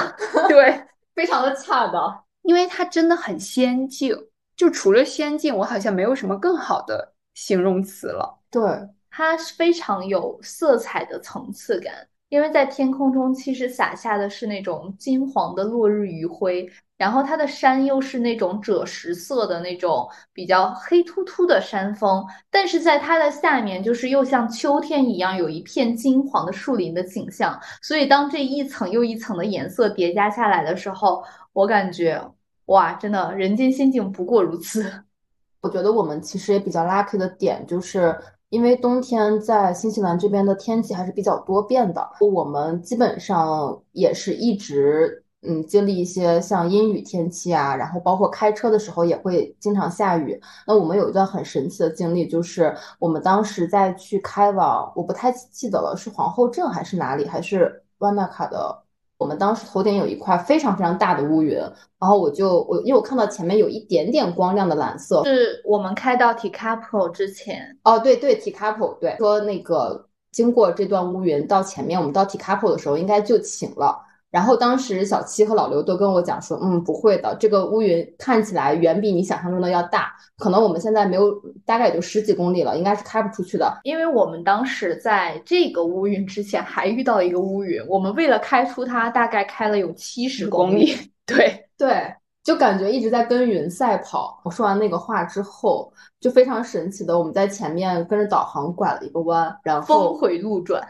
Speaker 5: 对，
Speaker 3: 非常的恰当。
Speaker 5: 因为它真的很仙境，就除了仙境，我好像没有什么更好的形容词了。
Speaker 3: 对，
Speaker 4: 它是非常有色彩的层次感，因为在天空中其实洒下的是那种金黄的落日余晖，然后它的山又是那种赭石色的那种比较黑秃秃的山峰，但是在它的下面就是又像秋天一样有一片金黄的树林的景象，所以当这一层又一层的颜色叠加下来的时候，我感觉哇，真的人间仙境不过如此。<laughs>
Speaker 3: 我觉得我们其实也比较 lucky 的点就是。因为冬天在新西兰这边的天气还是比较多变的，我们基本上也是一直嗯经历一些像阴雨天气啊，然后包括开车的时候也会经常下雨。那我们有一段很神奇的经历，就是我们当时在去开往，我不太记得了，是皇后镇还是哪里，还是万纳卡的。我们当时头顶有一块非常非常大的乌云，然后我就我因为我看到前面有一点点光亮的蓝色，
Speaker 4: 是我们开到 Tikapo 之前
Speaker 3: 哦，对对，Tikapo 对，说那个经过这段乌云到前面，我们到 Tikapo 的时候应该就晴了。然后当时小七和老刘都跟我讲说，嗯，不会的，这个乌云看起来远比你想象中的要大，可能我们现在没有，大概也就十几公里了，应该是开不出去的。
Speaker 4: 因为我们当时在这个乌云之前还遇到了一个乌云，我们为了开出它，大概开了有七十公里。
Speaker 5: 对 <laughs>
Speaker 3: 对，就感觉一直在跟云赛跑。我说完那个话之后，就非常神奇的，我们在前面跟着导航拐了一个弯，然后
Speaker 4: 峰回路转。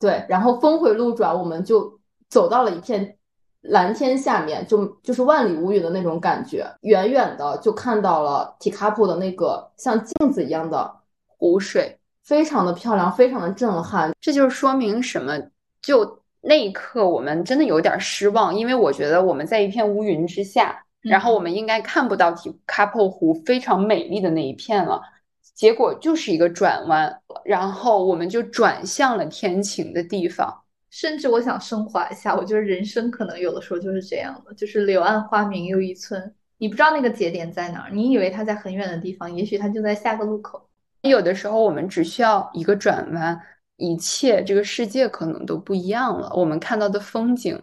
Speaker 3: 对，然后峰回路转，我们就。走到了一片蓝天下面，就就是万里无云的那种感觉。远远的就看到了提卡普的那个像镜子一样的
Speaker 5: 湖水，
Speaker 3: 非常的漂亮，非常的震撼。
Speaker 5: 这就是说明什么？就那一刻，我们真的有点失望，因为我觉得我们在一片乌云之下，然后我们应该看不到提卡普湖非常美丽的那一片了。结果就是一个转弯，然后我们就转向了天晴的地方。
Speaker 4: 甚至我想升华一下，我觉得人生可能有的时候就是这样的，就是柳暗花明又一村。你不知道那个节点在哪儿，你以为它在很远的地方，也许它就在下个路口。
Speaker 5: 有的时候我们只需要一个转弯，一切这个世界可能都不一样了。我们看到的风景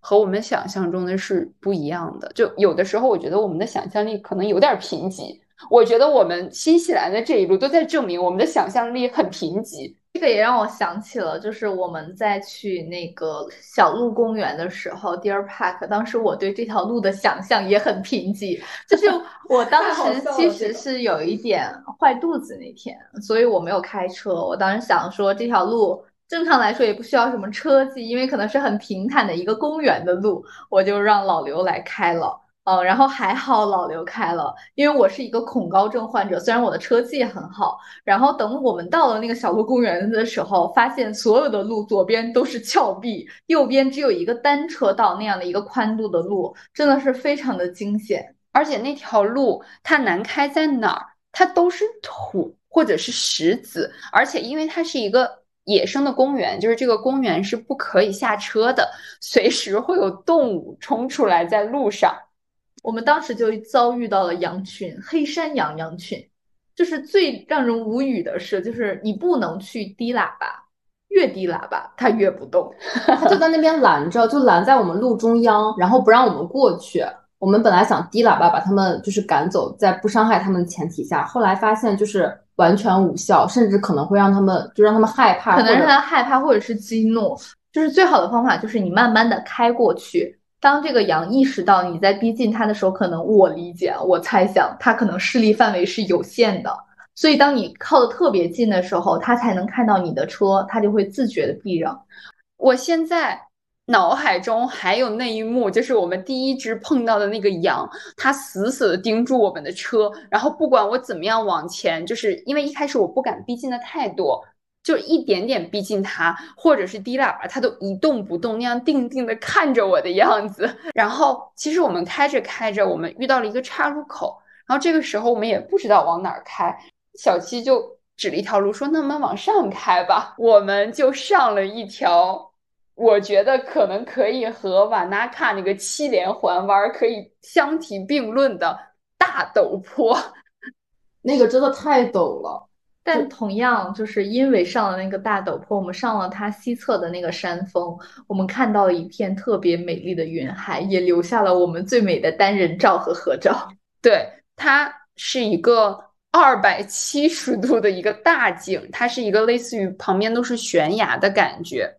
Speaker 5: 和我们想象中的是不一样的。就有的时候，我觉得我们的想象力可能有点贫瘠。我觉得我们新西兰的这一路都在证明我们的想象力很贫瘠。
Speaker 4: 这个也让我想起了，就是我们在去那个小鹿公园的时候，Deer Park。当时我对这条路的想象也很贫瘠，就是 <laughs> 我当时其实是有一点坏肚子那天，所以我没有开车。我当时想说，这条路正常来说也不需要什么车技，因为可能是很平坦的一个公园的路，我就让老刘来开了。嗯，然后还好老刘开了，因为我是一个恐高症患者，虽然我的车技很好。然后等我们到了那个小鹿公园的时候，发现所有的路左边都是峭壁，右边只有一个单车道那样的一个宽度的路，真的是非常的惊险。
Speaker 5: 而且那条路它难开在哪儿？它都是土或者是石子，而且因为它是一个野生的公园，就是这个公园是不可以下车的，随时会有动物冲出来在路上。
Speaker 4: 我们当时就遭遇到了羊群，黑山羊羊群，就是最让人无语的是，就是你不能去低喇叭，越低喇叭它越不动，<laughs>
Speaker 3: 它就在那边拦着，就拦在我们路中央，然后不让我们过去。我们本来想低喇叭把他们就是赶走，在不伤害他们的前提下，后来发现就是完全无效，甚至可能会让他们就让他们害怕，
Speaker 4: 可能让他害怕或者是激怒。就是最好的方法就是你慢慢的开过去。当这个羊意识到你在逼近它的时候，可能我理解，我猜想它可能视力范围是有限的，所以当你靠的特别近的时候，它才能看到你的车，它就会自觉的避让。
Speaker 5: 我现在脑海中还有那一幕，就是我们第一只碰到的那个羊，它死死的盯住我们的车，然后不管我怎么样往前，就是因为一开始我不敢逼近的太多。就一点点逼近他，或者是低喇叭，他都一动不动，那样定定的看着我的样子。<laughs> 然后，其实我们开着开着，我们遇到了一个岔路口，然后这个时候我们也不知道往哪儿开，小七就指了一条路，说：“那我们往上开吧。”我们就上了一条，我觉得可能可以和瓦纳卡那个七连环弯可以相提并论的大陡坡，<laughs>
Speaker 3: 那个真的太陡了。
Speaker 4: 但同样，就是因为上了那个大陡坡，我们上了它西侧的那个山峰，我们看到了一片特别美丽的云海，也留下了我们最美的单人照和合照。<laughs>
Speaker 5: 对，它是一个二百七十度的一个大景，它是一个类似于旁边都是悬崖的感觉。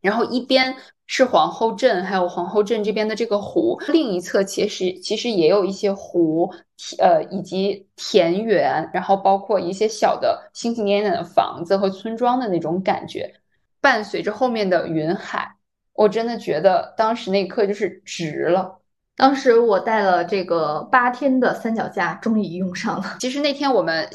Speaker 5: 然后一边是皇后镇，还有皇后镇这边的这个湖，另一侧其实其实也有一些湖，呃，以及田园，然后包括一些小的星星点点的房子和村庄的那种感觉，伴随着后面的云海，我真的觉得当时那一刻就是值了。
Speaker 4: 当时我带了这个八天的三脚架，终于用上了。
Speaker 5: 其实那天我们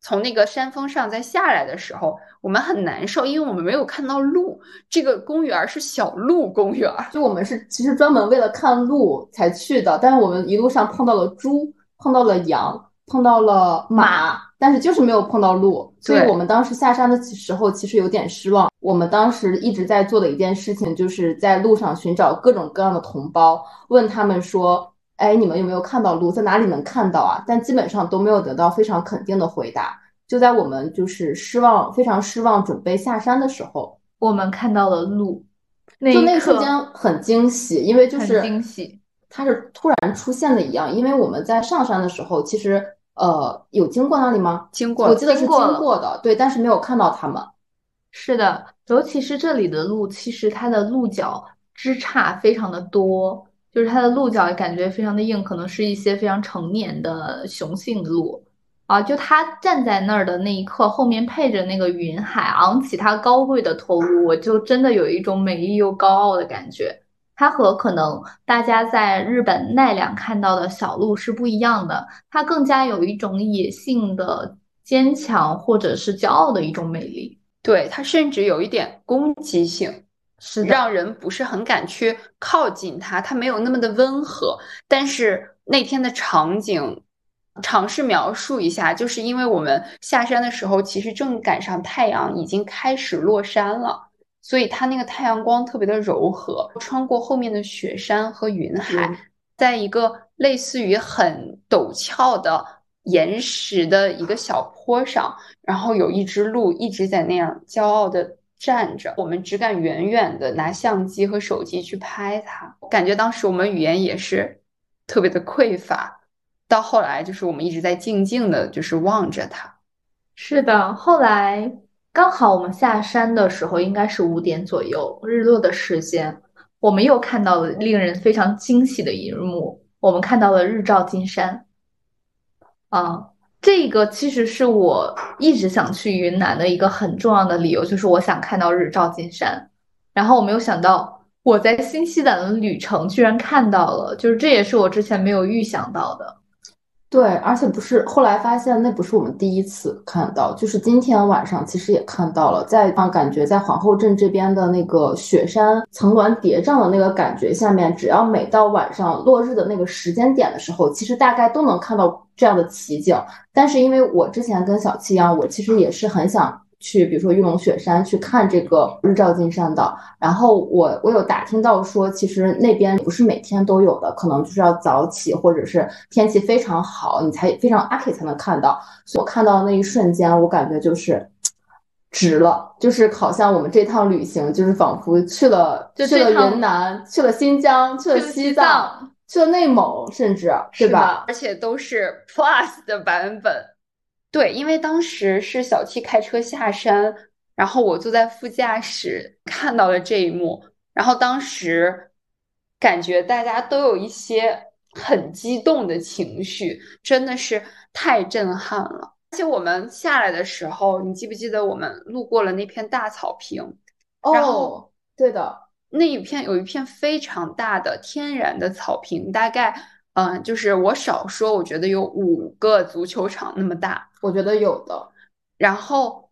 Speaker 5: 从那个山峰上再下来的时候，我们很难受，因为我们没有看到鹿。这个公园是小鹿公园，
Speaker 3: 就我们是其实专门为了看鹿才去的，但是我们一路上碰到了猪，碰到了羊，碰到了马，但是就是没有碰到鹿，所以我们当时下山的时候其实有点失望。我们当时一直在做的一件事情，就是在路上寻找各种各样的同胞，问他们说：“哎，你们有没有看到鹿？在哪里能看到啊？”但基本上都没有得到非常肯定的回答。就在我们就是失望、非常失望，准备下山的时候，
Speaker 4: 我们看到了鹿，
Speaker 3: 就那瞬间很惊喜，因为就是
Speaker 4: 惊喜，
Speaker 3: 它是突然出现的一样。因为我们在上山的时候，其实呃有经过那里吗？
Speaker 5: 经过，
Speaker 3: 我记得是经过的，对，但是没有看到他们。
Speaker 4: 是的，尤其是这里的鹿，其实它的鹿角枝杈非常的多，就是它的鹿角感觉非常的硬，可能是一些非常成年的雄性鹿啊。就它站在那儿的那一刻，后面配着那个云海，昂起它高贵的头颅，我就真的有一种美丽又高傲的感觉。它和可能大家在日本奈良看到的小鹿是不一样的，它更加有一种野性的坚强或者是骄傲的一种美丽。
Speaker 5: 对它甚至有一点攻击性，
Speaker 4: 是
Speaker 5: 让人不是很敢去靠近它。它没有那么的温和。但是那天的场景，尝试描述一下，就是因为我们下山的时候，其实正赶上太阳已经开始落山了，所以它那个太阳光特别的柔和，穿过后面的雪山和云海，在一个类似于很陡峭的。岩石的一个小坡上，然后有一只鹿一直在那样骄傲的站着，我们只敢远远的拿相机和手机去拍它。感觉当时我们语言也是特别的匮乏，到后来就是我们一直在静静的，就是望着它。
Speaker 4: 是的，后来刚好我们下山的时候应该是五点左右，日落的时间，我们又看到了令人非常惊喜的一幕，我们看到了日照金山。啊，这个其实是我一直想去云南的一个很重要的理由，就是我想看到日照金山。然后我没有想到，我在新西兰的旅程居然看到了，就是这也是我之前没有预想到的。
Speaker 3: 对，而且不是后来发现那不是我们第一次看到，就是今天晚上其实也看到了，在啊感觉在皇后镇这边的那个雪山层峦叠嶂的那个感觉下面，只要每到晚上落日的那个时间点的时候，其实大概都能看到这样的奇景。但是因为我之前跟小七一样，我其实也是很想。去，比如说玉龙雪山去看这个日照金山的。然后我我有打听到说，其实那边不是每天都有的，可能就是要早起或者是天气非常好，你才非常 lucky 才能看到。所以我看到那一瞬间，我感觉就是 <tsk> 值了，就是好像我们这趟旅行就是仿佛去了去了云南，去了新疆，去了西藏，去了内蒙，甚至对吧？
Speaker 5: 而且都是 plus 的版本。对，因为当时是小七开车下山，然后我坐在副驾驶看到了这一幕，然后当时感觉大家都有一些很激动的情绪，真的是太震撼了。而且我们下来的时候，你记不记得我们路过了那片大草坪？
Speaker 3: 哦，对的，
Speaker 5: 那一片有一片非常大的天然的草坪，大概。嗯，就是我少说，我觉得有五个足球场那么大，
Speaker 3: 我觉得有的。
Speaker 5: 然后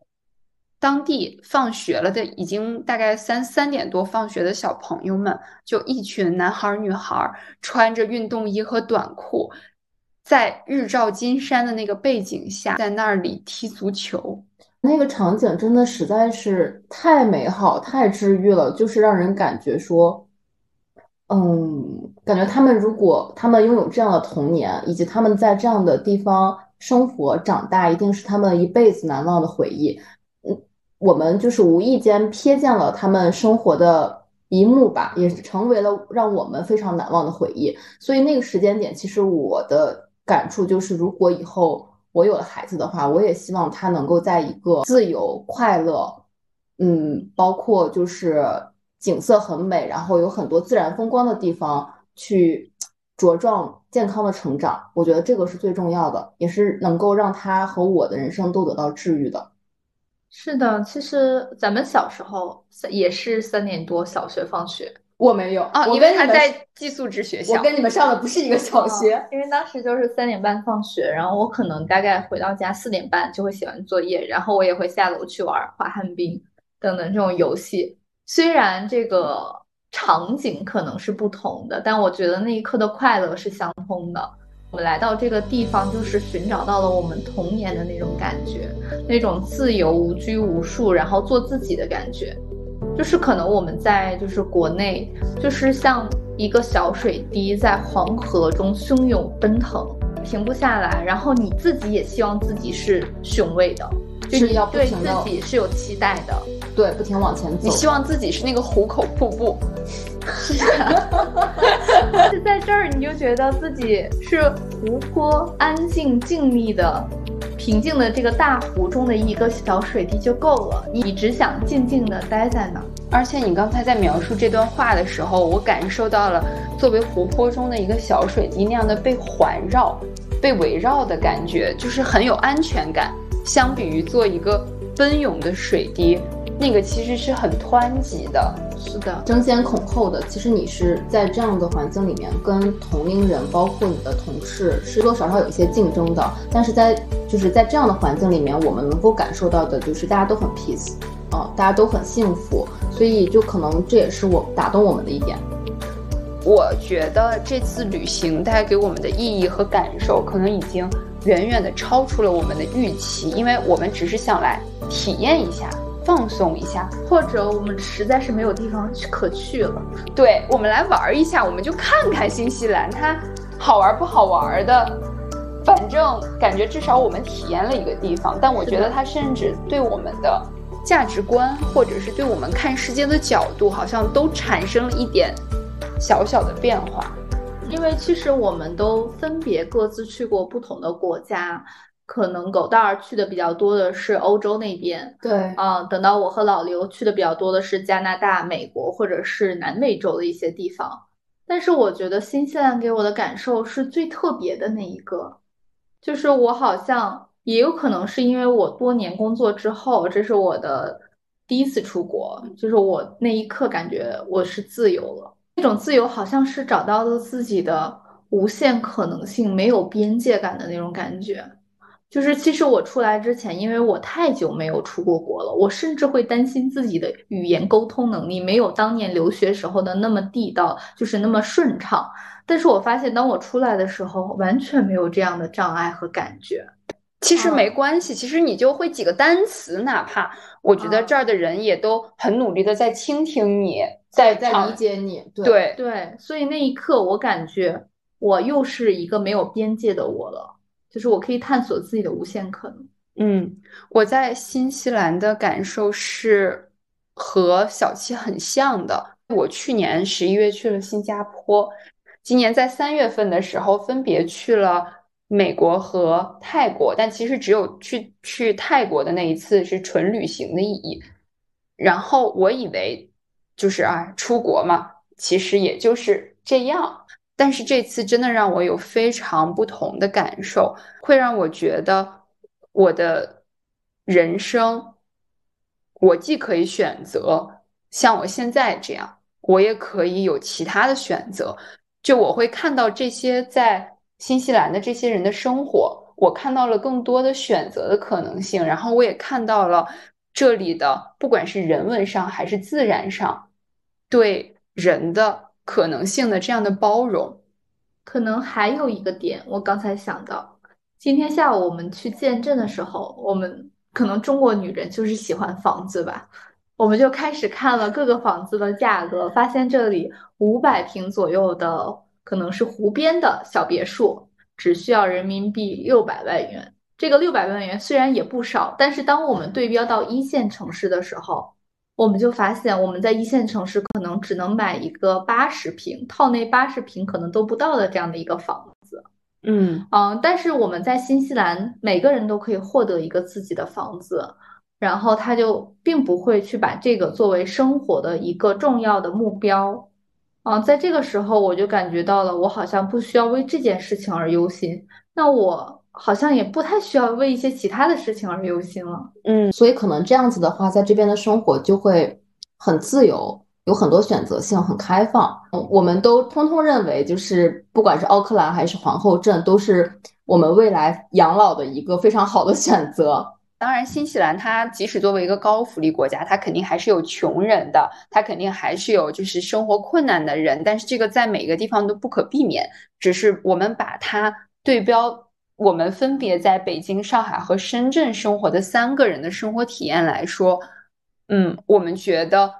Speaker 5: 当地放学了的，已经大概三三点多放学的小朋友们，就一群男孩女孩，穿着运动衣和短裤，在日照金山的那个背景下，在那里踢足球。
Speaker 3: 那个场景真的实在是太美好、太治愈了，就是让人感觉说。嗯，感觉他们如果他们拥有这样的童年，以及他们在这样的地方生活长大，一定是他们一辈子难忘的回忆。嗯，我们就是无意间瞥见了他们生活的一幕吧，也成为了让我们非常难忘的回忆。所以那个时间点，其实我的感触就是，如果以后我有了孩子的话，我也希望他能够在一个自由、快乐，嗯，包括就是。景色很美，然后有很多自然风光的地方去茁壮健康的成长。我觉得这个是最重要的，也是能够让他和我的人生都得到治愈的。
Speaker 4: 是的，其实咱们小时候也是三点多小学放学。
Speaker 3: 我没有
Speaker 5: 啊，
Speaker 3: 我
Speaker 5: 因为他在寄宿制学校
Speaker 3: 我。跟你们上的不是一个小学。
Speaker 4: 因为当时就是三点半放学，然后我可能大概回到家四点半就会写完作业，然后我也会下楼去玩滑旱冰等等这种游戏。虽然这个场景可能是不同的，但我觉得那一刻的快乐是相通的。我们来到这个地方，就是寻找到了我们童年的那种感觉，那种自由无拘无束，然后做自己的感觉。就是可能我们在就是国内，就是像一个小水滴在黄河中汹涌奔腾，停不下来。然后你自己也希望自己是雄伟的，就是你
Speaker 3: 要
Speaker 4: 对自己是有期待的。
Speaker 3: 对，不停往前走。
Speaker 5: 你希望自己是那个壶口瀑布，<laughs>
Speaker 4: 是在这儿，你就觉得自己是湖泊，安静静谧的、平静的这个大湖中的一个小水滴就够了。你只想静静的待在那儿。
Speaker 5: 而且你刚才在描述这段话的时候，我感受到了作为湖泊中的一个小水滴那样的被环绕、被围绕的感觉，就是很有安全感。相比于做一个奔涌的水滴，那个其实是很湍急的。
Speaker 4: 是的，
Speaker 3: 争先恐后的，其实你是在这样的环境里面跟同龄人，包括你的同事，是多少少有一些竞争的。但是在就是在这样的环境里面，我们能够感受到的就是大家都很 peace，啊、大家都很幸福，所以就可能这也是我打动我们的一点。
Speaker 5: 我觉得这次旅行带给我们的意义和感受，可能已经远远的超出了我们的预期，因为我们只是想来体验一下、放松一下，
Speaker 4: 或者我们实在是没有地方去可去了。
Speaker 5: 对我们来玩一下，我们就看看新西兰它好玩不好玩的。反正感觉至少我们体验了一个地方，但我觉得它甚至对我们的价值观，或者是对我们看世界的角度，好像都产生了一点小小的变化。
Speaker 4: 因为其实我们都分别各自去过不同的国家，可能狗蛋儿去的比较多的是欧洲那边，
Speaker 3: 对，
Speaker 4: 啊、等到我和老刘去的比较多的是加拿大、美国或者是南美洲的一些地方。但是我觉得新西兰给我的感受是最特别的那一个，就是我好像也有可能是因为我多年工作之后，这是我的第一次出国，就是我那一刻感觉我是自由了。那种自由好像是找到了自己的无限可能性，没有边界感的那种感觉。就是其实我出来之前，因为我太久没有出过国了，我甚至会担心自己的语言沟通能力没有当年留学时候的那么地道，就是那么顺畅。但是我发现，当我出来的时候，完全没有这样的障碍和感觉。
Speaker 5: 其实
Speaker 4: 嗯
Speaker 5: 没关系，其实你就会几个单词，哪怕我觉得
Speaker 4: 嗯
Speaker 5: 这儿的人也都很努力的在倾听你，在
Speaker 3: 在理解你，对，
Speaker 5: 对
Speaker 4: 对，所以那一刻我感觉我又是一个没有边界的我了，就是我可以探索自己的无限可能。
Speaker 5: 嗯，我在新西兰的感受是和小七很像的。我去年十一月去了新加坡，今年在三月份的时候分别去了美国和泰国，但其实只有去去泰国的那一次是纯旅行的意义。然后我以为就是啊，出国嘛，其实也就是这样。但是这次真的让我有非常不同的感受，会让我觉得我的人生，我既可以选择像我现在这样，我也可以有其他的选择。就我会看到这些在新西兰的这些人的生活，我看到了更多的选择的可能性，然后我也看到了这里的不管是人文上还是自然上对人的可能性的这样的包容。
Speaker 4: 可能还有一个点，我刚才想到，今天下午我们去见证的时候，我们可能中国女人就是喜欢房子吧，我们就开始看了各个房子的价格，发现这里五百平左右的可能是湖边的小别墅，只需要人民币六百万元。这个六百万元虽然也不少，但是当我们对标到一线城市的时候，我们就发现我们在一线城市可能只能买一个八十平，套内八十平可能都不到的这样的一个房子。
Speaker 5: 嗯
Speaker 4: 嗯，但是我们在新西兰，每个人都可以获得一个自己的房子，然后他就并不会去把这个作为生活的一个重要的目标。嗯，在这个时候我就感觉到了，我好像不需要为这件事情而忧心。那我好像也不太需要为一些其他的事情而忧心了。
Speaker 3: 嗯，所以可能这样子的话，在这边的生活就会很自由，有很多选择性，很开放。我们都通通认为，就是不管是奥克兰还是皇后镇，都是我们未来养老的一个非常好的选择。
Speaker 5: 当然，新西兰它即使作为一个高福利国家，它肯定还是有穷人的，它肯定还是有就是生活困难的人。但是这个在每个地方都不可避免，只是我们把它对标我们分别在北京、上海和深圳生活的三个人的生活体验来说，嗯，我们觉得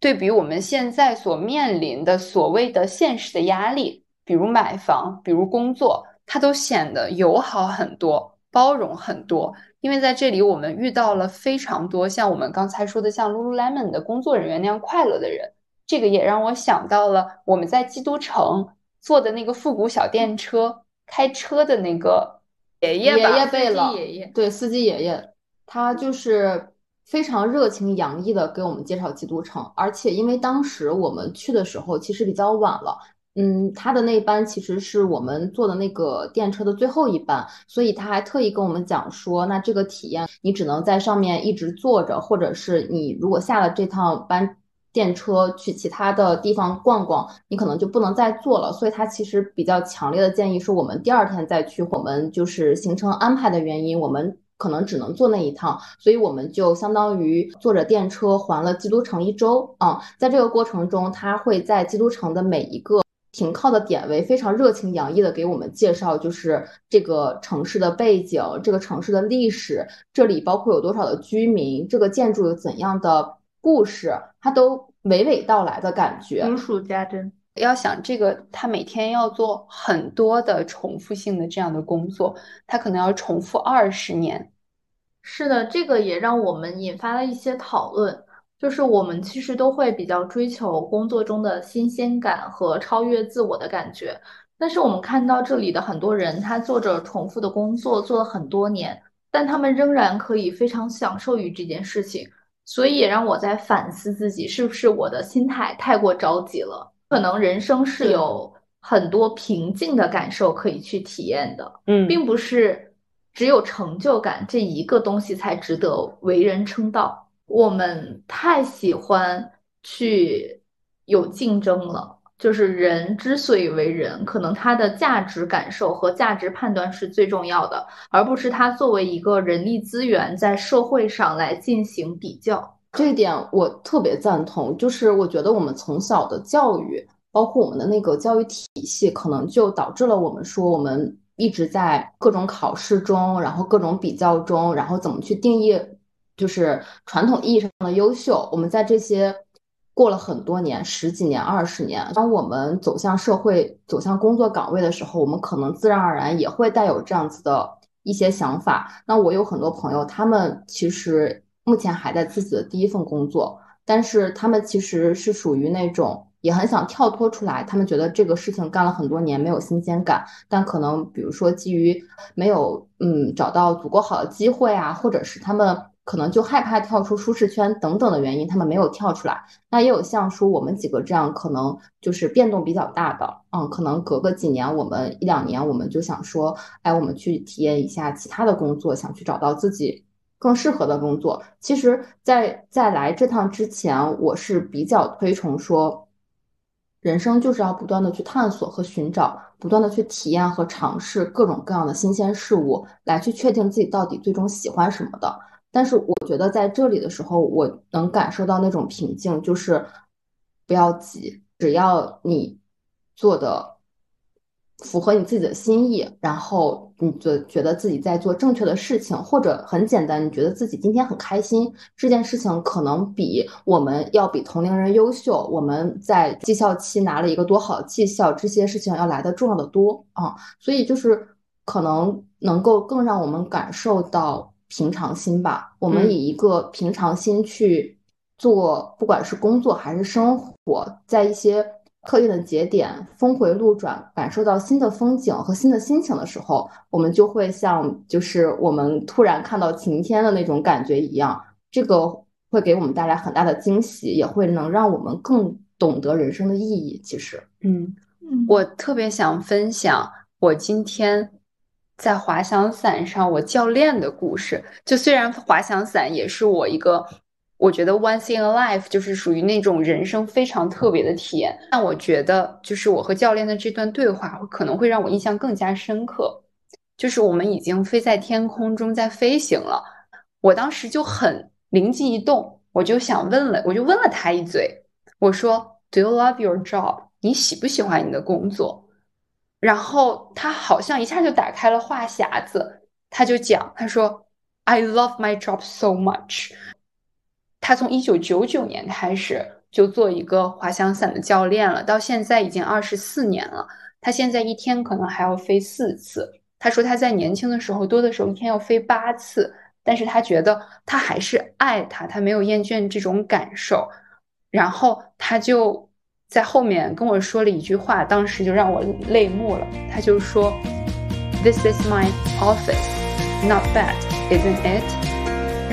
Speaker 5: 对比我们现在所面临的所谓的现实的压力，比如买房，比如工作，它都显得友好很多，包容很多。因为在这里，我们遇到了非常多像我们刚才说的像 Lululemon 的工作人员那样快乐的人。这个也让我想到了我们在基督城坐的那个复古小电车，开车的那个爷爷
Speaker 3: 爷爷辈了，
Speaker 4: 爷爷
Speaker 3: 对司机爷爷，他就是非常热情洋溢的给我们介绍基督城。而且因为当时我们去的时候其实比较晚了。嗯，他的那班其实是我们坐的那个电车的最后一班，所以他还特意跟我们讲说，那这个体验你只能在上面一直坐着，或者是你如果下了这趟班电车去其他的地方逛逛，你可能就不能再坐了。所以他其实比较强烈的建议说，我们第二天再去。我们就是行程安排的原因，我们可能只能坐那一趟，所以我们就相当于坐着电车环了基督城一周啊。在这个过程中，他会在基督城的每一个。停靠的点位非常热情洋溢的给我们介绍，就是这个城市的背景，这个城市的历史，这里包括有多少的居民，这个建筑有怎样的故事，他都娓娓道来的感觉，
Speaker 4: 如数家珍。
Speaker 5: 要想这个，他每天要做很多的重复性的这样的工作，他可能要重复二十年。
Speaker 4: 是的，这个也让我们引发了一些讨论。就是我们其实都会比较追求工作中的新鲜感和超越自我的感觉，但是我们看到这里的很多人，他做着重复的工作，做了很多年，但他们仍然可以非常享受于这件事情，所以也让我在反思自己是不是我的心态太过着急了。可能人生是有很多平静的感受可以去体验的，
Speaker 5: 嗯，
Speaker 4: 并不是只有成就感这一个东西才值得为人称道。我们太喜欢去有竞争了，就是人之所以为人，可能他的价值感受和价值判断是最重要的，而不是他作为一个人力资源在社会上来进行比较。
Speaker 3: 这一点我特别赞同，就是我觉得我们从小的教育，包括我们的那个教育体系，可能就导致了我们说我们一直在各种考试中，然后各种比较中，然后怎么去定义。就是传统意义上的优秀，我们在这些过了很多年、十几年、二十年，当我们走向社会、走向工作岗位的时候，我们可能自然而然也会带有这样子的一些想法。那我有很多朋友，他们其实目前还在自己的第一份工作，但是他们其实是属于那种也很想跳脱出来，他们觉得这个事情干了很多年没有新鲜感，但可能比如说基于没有嗯找到足够好的机会啊，或者是他们。可能就害怕跳出舒适圈等等的原因，他们没有跳出来。那也有像说我们几个这样，可能就是变动比较大的，嗯，可能隔个几年，我们一两年，我们就想说，哎，我们去体验一下其他的工作，想去找到自己更适合的工作。其实，在在来这趟之前，我是比较推崇说，人生就是要不断的去探索和寻找，不断的去体验和尝试各种各样的新鲜事物，来去确定自己到底最终喜欢什么的。但是我觉得在这里的时候，我能感受到那种平静，就是不要急，只要你做的符合你自己的心意，然后你觉觉得自己在做正确的事情，或者很简单，你觉得自己今天很开心，这件事情可能比我们要比同龄人优秀，我们在绩效期拿了一个多好的绩效，这些事情要来的重要的多啊，所以就是可能能够更让我们感受到。平常心吧，我们以一个平常心去做，不管是工作还是生活，在一些特定的节点峰回路转，感受到新的风景和新的心情的时候，我们就会像就是我们突然看到晴天的那种感觉一样，这个会给我们带来很大的惊喜，也会能让我们更懂得人生的意义。其实，
Speaker 5: 嗯，我特别想分享我今天在滑翔伞上我教练的故事。就虽然滑翔伞也是我一个。我觉得 once in a life 就是属于那种人生非常特别的体验，但我觉得就是我和教练的这段对话可能会让我印象更加深刻。就是我们已经飞在天空中在飞行了，我当时就很灵机一动，我就想问了，我就问了他一嘴，我说 Do you love your job？你喜不喜欢你的工作？然后他好像一下就打开了话匣子，他就讲，他说 I love my job so much。他从一九九九年开始就做一个滑翔伞的教练了，到现在已经二十四年了。他现在一天可能还要飞四次。他说他在年轻的时候多的时候一天要飞八次，但是他觉得他还是爱他，他没有厌倦这种感受。然后他就在后面跟我说了一句话，当时就让我泪目了。他就说：“This is my office, not bad, isn't it？”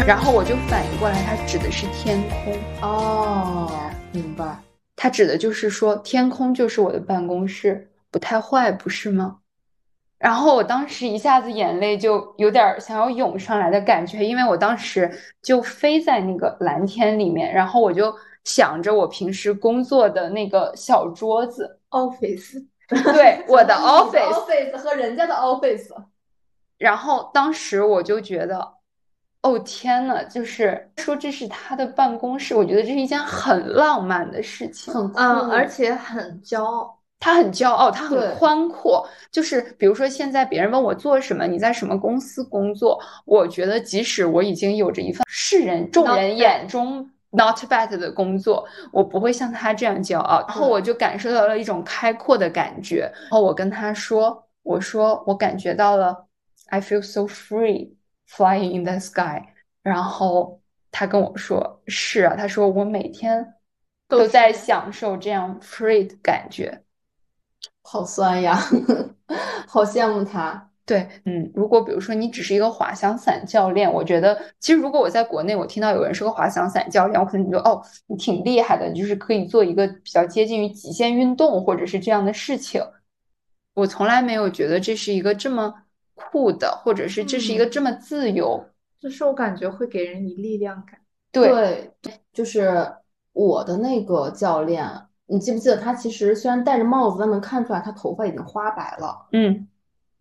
Speaker 5: 然后我就反应过来，他指的是天空
Speaker 3: 哦，明白。
Speaker 5: 他指的就是说，天空就是我的办公室，不太坏，不是吗？然后我当时一下子眼泪就有点想要涌上来的感觉，因为我当时就飞在那个蓝天里面，然后我就想着我平时工作的那个小桌子
Speaker 4: ，office，<laughs> <laughs>
Speaker 5: 对，我的
Speaker 3: office，office 和人家的 office。
Speaker 5: 然后当时我就觉得。哦天呐，就是说这是他的办公室，我觉得这是一件很浪漫的事情，
Speaker 3: 很
Speaker 4: 嗯，而且很骄傲。
Speaker 5: 他很骄傲，他很宽阔。就是比如说现在别人问我做什么，你在什么公司工作？我觉得即使我已经有着一份世人众人眼中 not bad 的工作，我不会像他这样骄傲。然后我就感受到了一种开阔的感觉。然后我跟他说：“我说我感觉到了，I feel so free。” Flying in the sky，然后他跟我说：“是啊，他说我每天都在享受这样 free 的感觉，
Speaker 3: 好酸呀，<laughs> 好羡慕他。”
Speaker 5: 对，嗯，如果比如说你只是一个滑翔伞教练，我觉得其实如果我在国内，我听到有人是个滑翔伞教练，我可能觉得哦，你挺厉害的，就是可以做一个比较接近于极限运动或者是这样的事情。我从来没有觉得这是一个这么。酷的，或者是这是一个这么自由，
Speaker 4: 就是我感觉会给人以力量感。
Speaker 3: 对，就是我的那个教练，你记不记得他其实虽然戴着帽子，但能看出来他头发已经花白了。
Speaker 5: 嗯，
Speaker 3: 然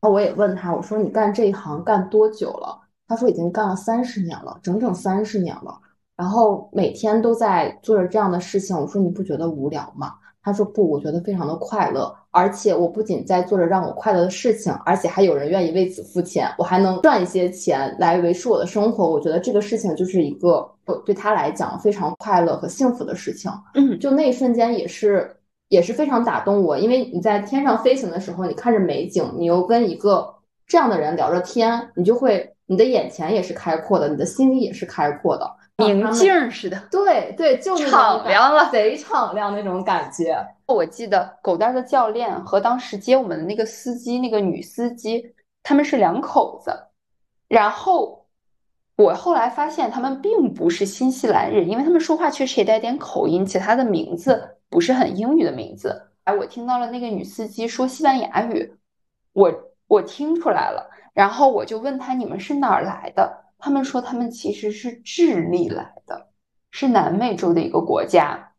Speaker 3: 后我也问他，我说你干这一行干多久了？他说已经干了三十年了，整整三十年了。然后每天都在做着这样的事情，我说你不觉得无聊吗？他说不，我觉得非常的快乐，而且我不仅在做着让我快乐的事情，而且还有人愿意为此付钱，我还能赚一些钱来维持我的生活。我觉得这个事情就是一个对他来讲非常快乐和幸福的事情。
Speaker 5: 嗯，
Speaker 3: 就那一瞬间也是也是非常打动我，因为你在天上飞行的时候，你看着美景，你又跟一个这样的人聊着天，你就会你的眼前也是开阔的，你的心里也是开阔的。
Speaker 5: 明镜似的，
Speaker 3: 对对，就
Speaker 5: 敞亮了，
Speaker 3: 贼敞亮那种感觉。
Speaker 5: 我记得狗蛋的教练和当时接我们的那个司机，那个女司机，他们是两口子。然后我后来发现他们并不是新西兰人，因为他们说话确实也带点口音，且他的名字不是很英语的名字。哎，我听到了那个女司机说西班牙语，我我听出来了。然后我就问他：“你们是哪儿来的？”他们说他们其实是智利来的，是南美洲的一个国家。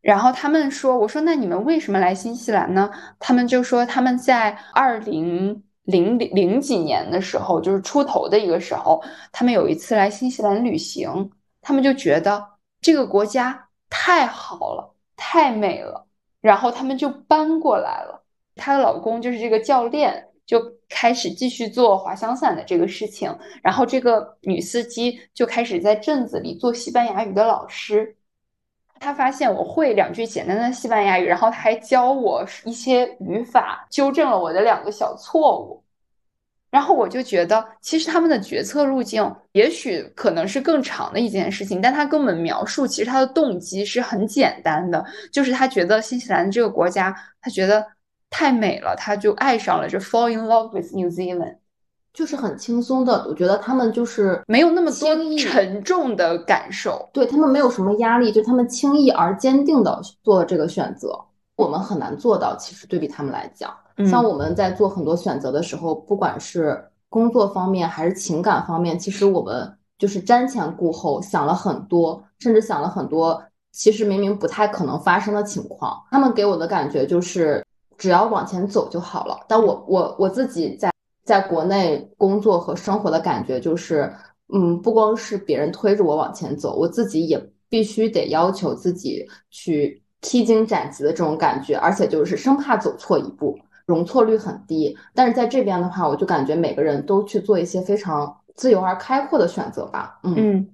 Speaker 5: 然后他们说：“我说那你们为什么来新西兰呢？”他们就说他们在二零零零零几年的时候，就是出头的一个时候，他们有一次来新西兰旅行，他们就觉得这个国家太好了，太美了，然后他们就搬过来了。她的老公就是这个教练。就开始继续做滑翔伞的这个事情，然后这个女司机就开始在镇子里做西班牙语的老师。她发现我会两句简单的西班牙语，然后她还教我一些语法，纠正了我的两个小错误。然后我就觉得，其实他们的决策路径也许可能是更长的一件事情，但他跟我们描述，其实他的动机是很简单的，就是他觉得新西兰这个国家，他觉得太美了，他就爱上了，就 fall in love with New Zealand，
Speaker 3: 就是很轻松的。我觉得他们就是
Speaker 5: 没有那么多沉重的感受。
Speaker 3: 对他们没有什么压力，就他们轻易而坚定的做了这个选择，我们很难做到。其实对比他们来讲。像我们在做很多选择的时候，不管是工作方面还是情感方面，其实我们就是瞻前顾后，想了很多，甚至想了很多，其实明明不太可能发生的情况。他们给我的感觉就是，只要往前走就好了。但我我我自己在在国内工作和生活的感觉就是，嗯，不光是别人推着我往前走，我自己也必须得要求自己去披荆斩棘的这种感觉，而且就是生怕走错一步。容错率很低，但是在这边的话，我就感觉每个人都去做一些非常自由而开阔的选择吧。
Speaker 5: 嗯，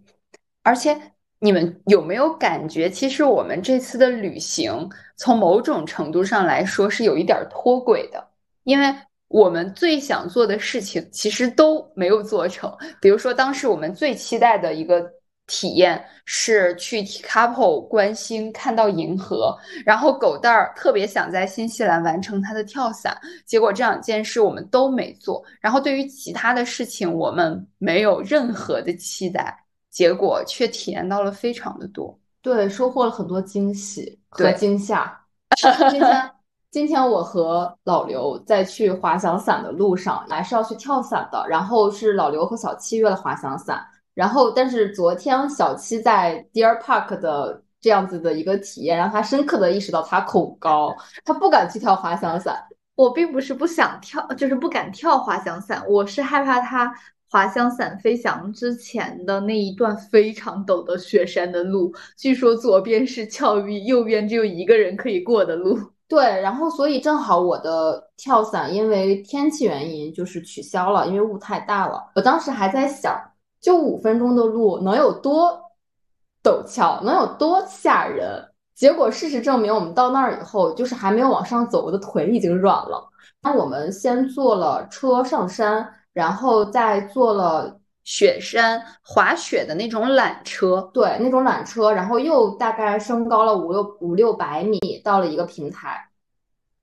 Speaker 5: 而且你们有没有感觉，其实我们这次的旅行从某种程度上来说是有一点脱轨的，因为我们最想做的事情其实都没有做成。比如说，当时我们最期待的一个。体验是去 t c a p o 观星，看到银河。然后狗蛋儿特别想在新西兰完成他的跳伞，结果这两件事我们都没做。然后对于其他的事情，我们没有任何的期待，结果却体验到了非常的多。
Speaker 3: 对，收获了很多惊喜和惊吓。<laughs> 今天，今天我和老刘在去滑翔伞的路上，来是要去跳伞的。然后是老刘和小七约了滑翔伞。然后，但是昨天小七在 Deer Park 的这样子的一个体验，让他深刻的意识到他恐高，他不敢去跳滑翔伞。
Speaker 4: 我并不是不想跳，就是不敢跳滑翔伞，我是害怕他滑翔伞飞翔之前的那一段非常陡的雪山的路，据说左边是峭壁，右边只有一个人可以过的路。<laughs>
Speaker 3: 对，然后所以正好我的跳伞因为天气原因就是取消了，因为雾太大了。我当时还在想。就五分钟的路能有多陡峭，能有多吓人？结果事实证明，我们到那儿以后，就是还没有往上走，我的腿已经软了。那我们先坐了车上山，然后再坐了
Speaker 5: 雪山滑雪的那种缆车，
Speaker 3: 对，那种缆车，然后又大概升高了五六五六百米，到了一个平台。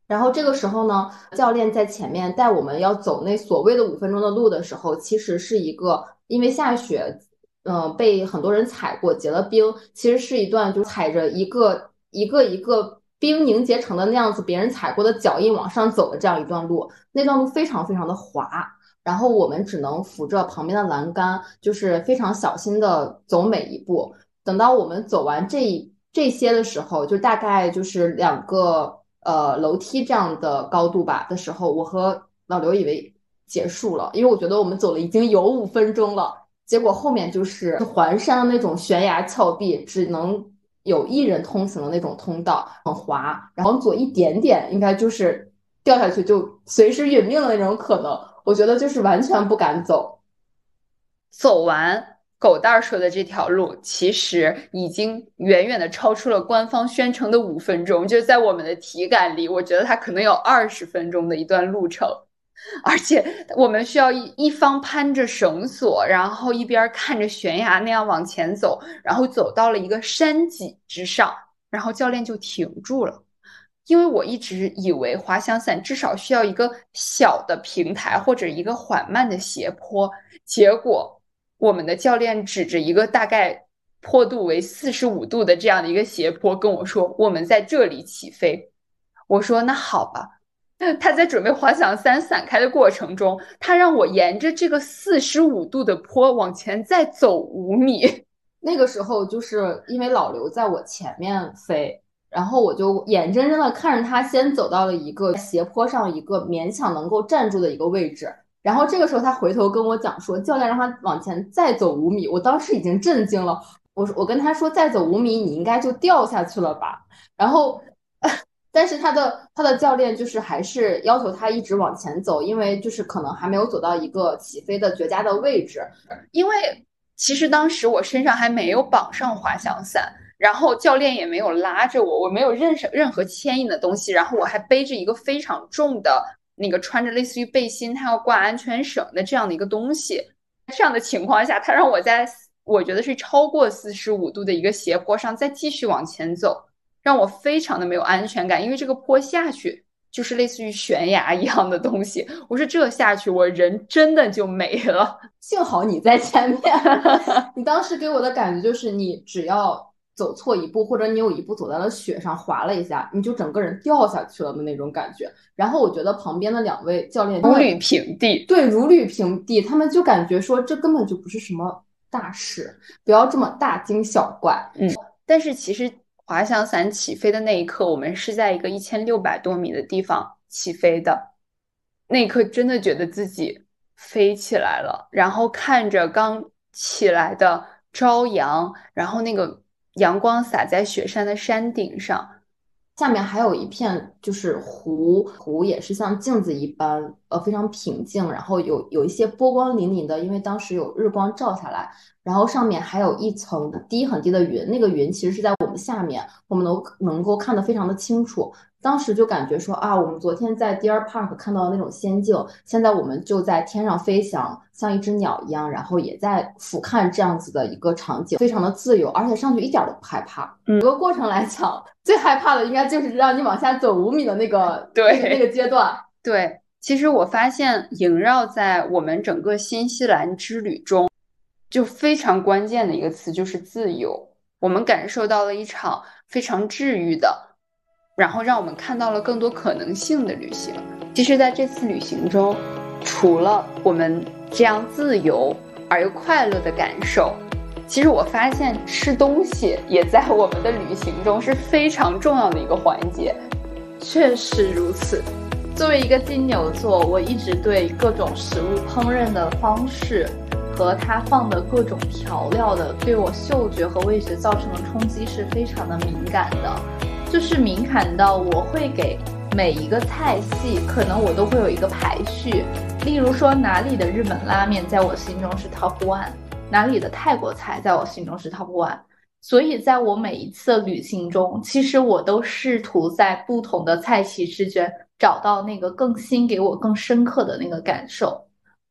Speaker 3: 然后这个时候呢，教练在前面带我们要走那所谓的五分钟的路的时候，其实是一个因为下雪，嗯，被很多人踩过结了冰，其实是一段就踩着一个一个一个冰凝结成的那样子，别人踩过的脚印往上走的这样一段路，那段路非常非常的滑，然后我们只能扶着旁边的栏杆，就是非常小心的走每一步。等到我们走完这一这些的时候，就大概就是两个。呃，楼梯这样的高度吧的时候，我和老刘以为结束了，因为我觉得我们走了已经有五分钟了。结果后面就是环山的那种悬崖峭壁，只能有一人通行的那种通道，很滑，然后左一点点，应该就是掉下去就随时殒命的那种可能。我觉得就是完全不敢走，
Speaker 5: 走完。狗蛋儿说的这条路，其实已经远远的超出了官方宣称的五分钟，就是在我们的体感里，我觉得它可能有二十分钟的一段路程，<laughs> 而且我们需要一一方攀着绳索，然后一边看着悬崖那样往前走，然后走到了一个山脊之上，然后教练就停住了，因为我一直以为滑翔伞至少需要一个小的平台或者一个缓慢的斜坡，结果。我们的教练指着一个大概坡度为四十五度的这样的一个斜坡跟我说：“我们在这里起飞。”我说：“那好吧。” <laughs> 他在准备滑翔伞散开的过程中，他让我沿着这个四十五度的坡往前再走五米。<laughs>
Speaker 3: 那个时候就是因为老刘在我前面飞，然后我就眼睁睁的看着他先走到了一个斜坡上，一个勉强能够站住的一个位置。然后这个时候，他回头跟我讲说，教练让他往前再走五米。我当时已经震惊了，我说我跟他说再走五米，你应该就掉下去了吧？然后，但是他的他的教练就是还是要求他一直往前走，因为就是可能还没有走到一个起飞的绝佳的位置。
Speaker 5: 因为其实当时我身上还没有绑上滑翔伞，然后教练也没有拉着我，我没有任何任何牵引的东西，然后我还背着一个非常重的。那个穿着类似于背心，他要挂安全绳的这样的一个东西。这样的情况下，他让我在我觉得是超过四十五度的一个斜坡上再继续往前走，让我非常的没有安全感，因为这个坡下去就是类似于悬崖一样的东西。我说这下去，我人真的就没了。
Speaker 3: 幸好你在前面，<laughs> 你当时给我的感觉就是你只要。走错一步，或者你有一步走在了雪上滑了一下，你就整个人掉下去了的那种感觉。然后我觉得旁边的两位教练
Speaker 5: 如履平地，
Speaker 3: 对，如履平地，他们就感觉说这根本就不是什么大事，不要这么大惊小怪。
Speaker 5: 嗯，但是其实滑翔伞起飞的那一刻，我们是在一个一千六百多米的地方起飞的，那一刻真的觉得自己飞起来了，然后看着刚起来的朝阳，然后那个。阳光洒在雪山的山顶上，
Speaker 3: 下面还有一片就是湖，湖也是像镜子一般，呃，非常平静，然后有有一些波光粼粼的，因为当时有日光照下来，然后上面还有一层低很低的云，那个云其实是在们下面，我们能能够看得非常的清楚。当时就感觉说啊，我们昨天在 Deer Park 看到的那种仙境，现在我们就在天上飞翔，像一只鸟一样，然后也在俯瞰这样子的一个场景，非常的自由，而且上去一点都不害怕。整个过程来讲，最害怕的应该就是让你往下走五米的那个 <laughs>
Speaker 5: 对
Speaker 3: 那个阶段。
Speaker 5: 对，其实我发现萦绕在我们整个新西兰之旅中，就非常关键的一个词就是自由。我们感受到了一场非常治愈的。然后让我们看到了更多可能性的旅行。其实，在这次旅行中，除了我们这样自由而又快乐的感受，其实我发现吃东西也在我们的旅行中是非常重要的一个环节。
Speaker 4: 确实如此。作为一个金牛座，我一直对各种食物烹饪的方式和它放的各种调料的对我嗅觉和味觉造成的冲击是非常的敏感的。就是敏感到我会给每一个菜系，可能我都会有一个排序。例如说哪里的日本拉面在我心中是 top one，哪里的泰国菜在我心中是 top one。所以在我每一次旅行中，其实我都试图在不同的菜系之间找到那个更新、给我更深刻的那个感受。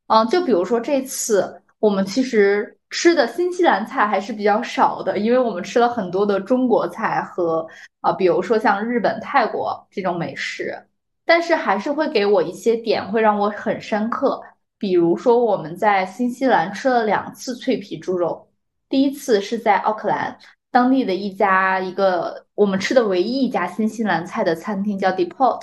Speaker 4: 嗯，就比如说这次我们其实。吃的新西兰菜还是比较少的，因为我们吃了很多的中国菜和啊，比如说像日本、泰国这种美食，但是还是会给我一些点会让我很深刻。比如说我们在新西兰吃了两次脆皮猪肉，第一次是在奥克兰当地的一家一个我们吃的唯一一家新西兰菜的餐厅叫 Depot，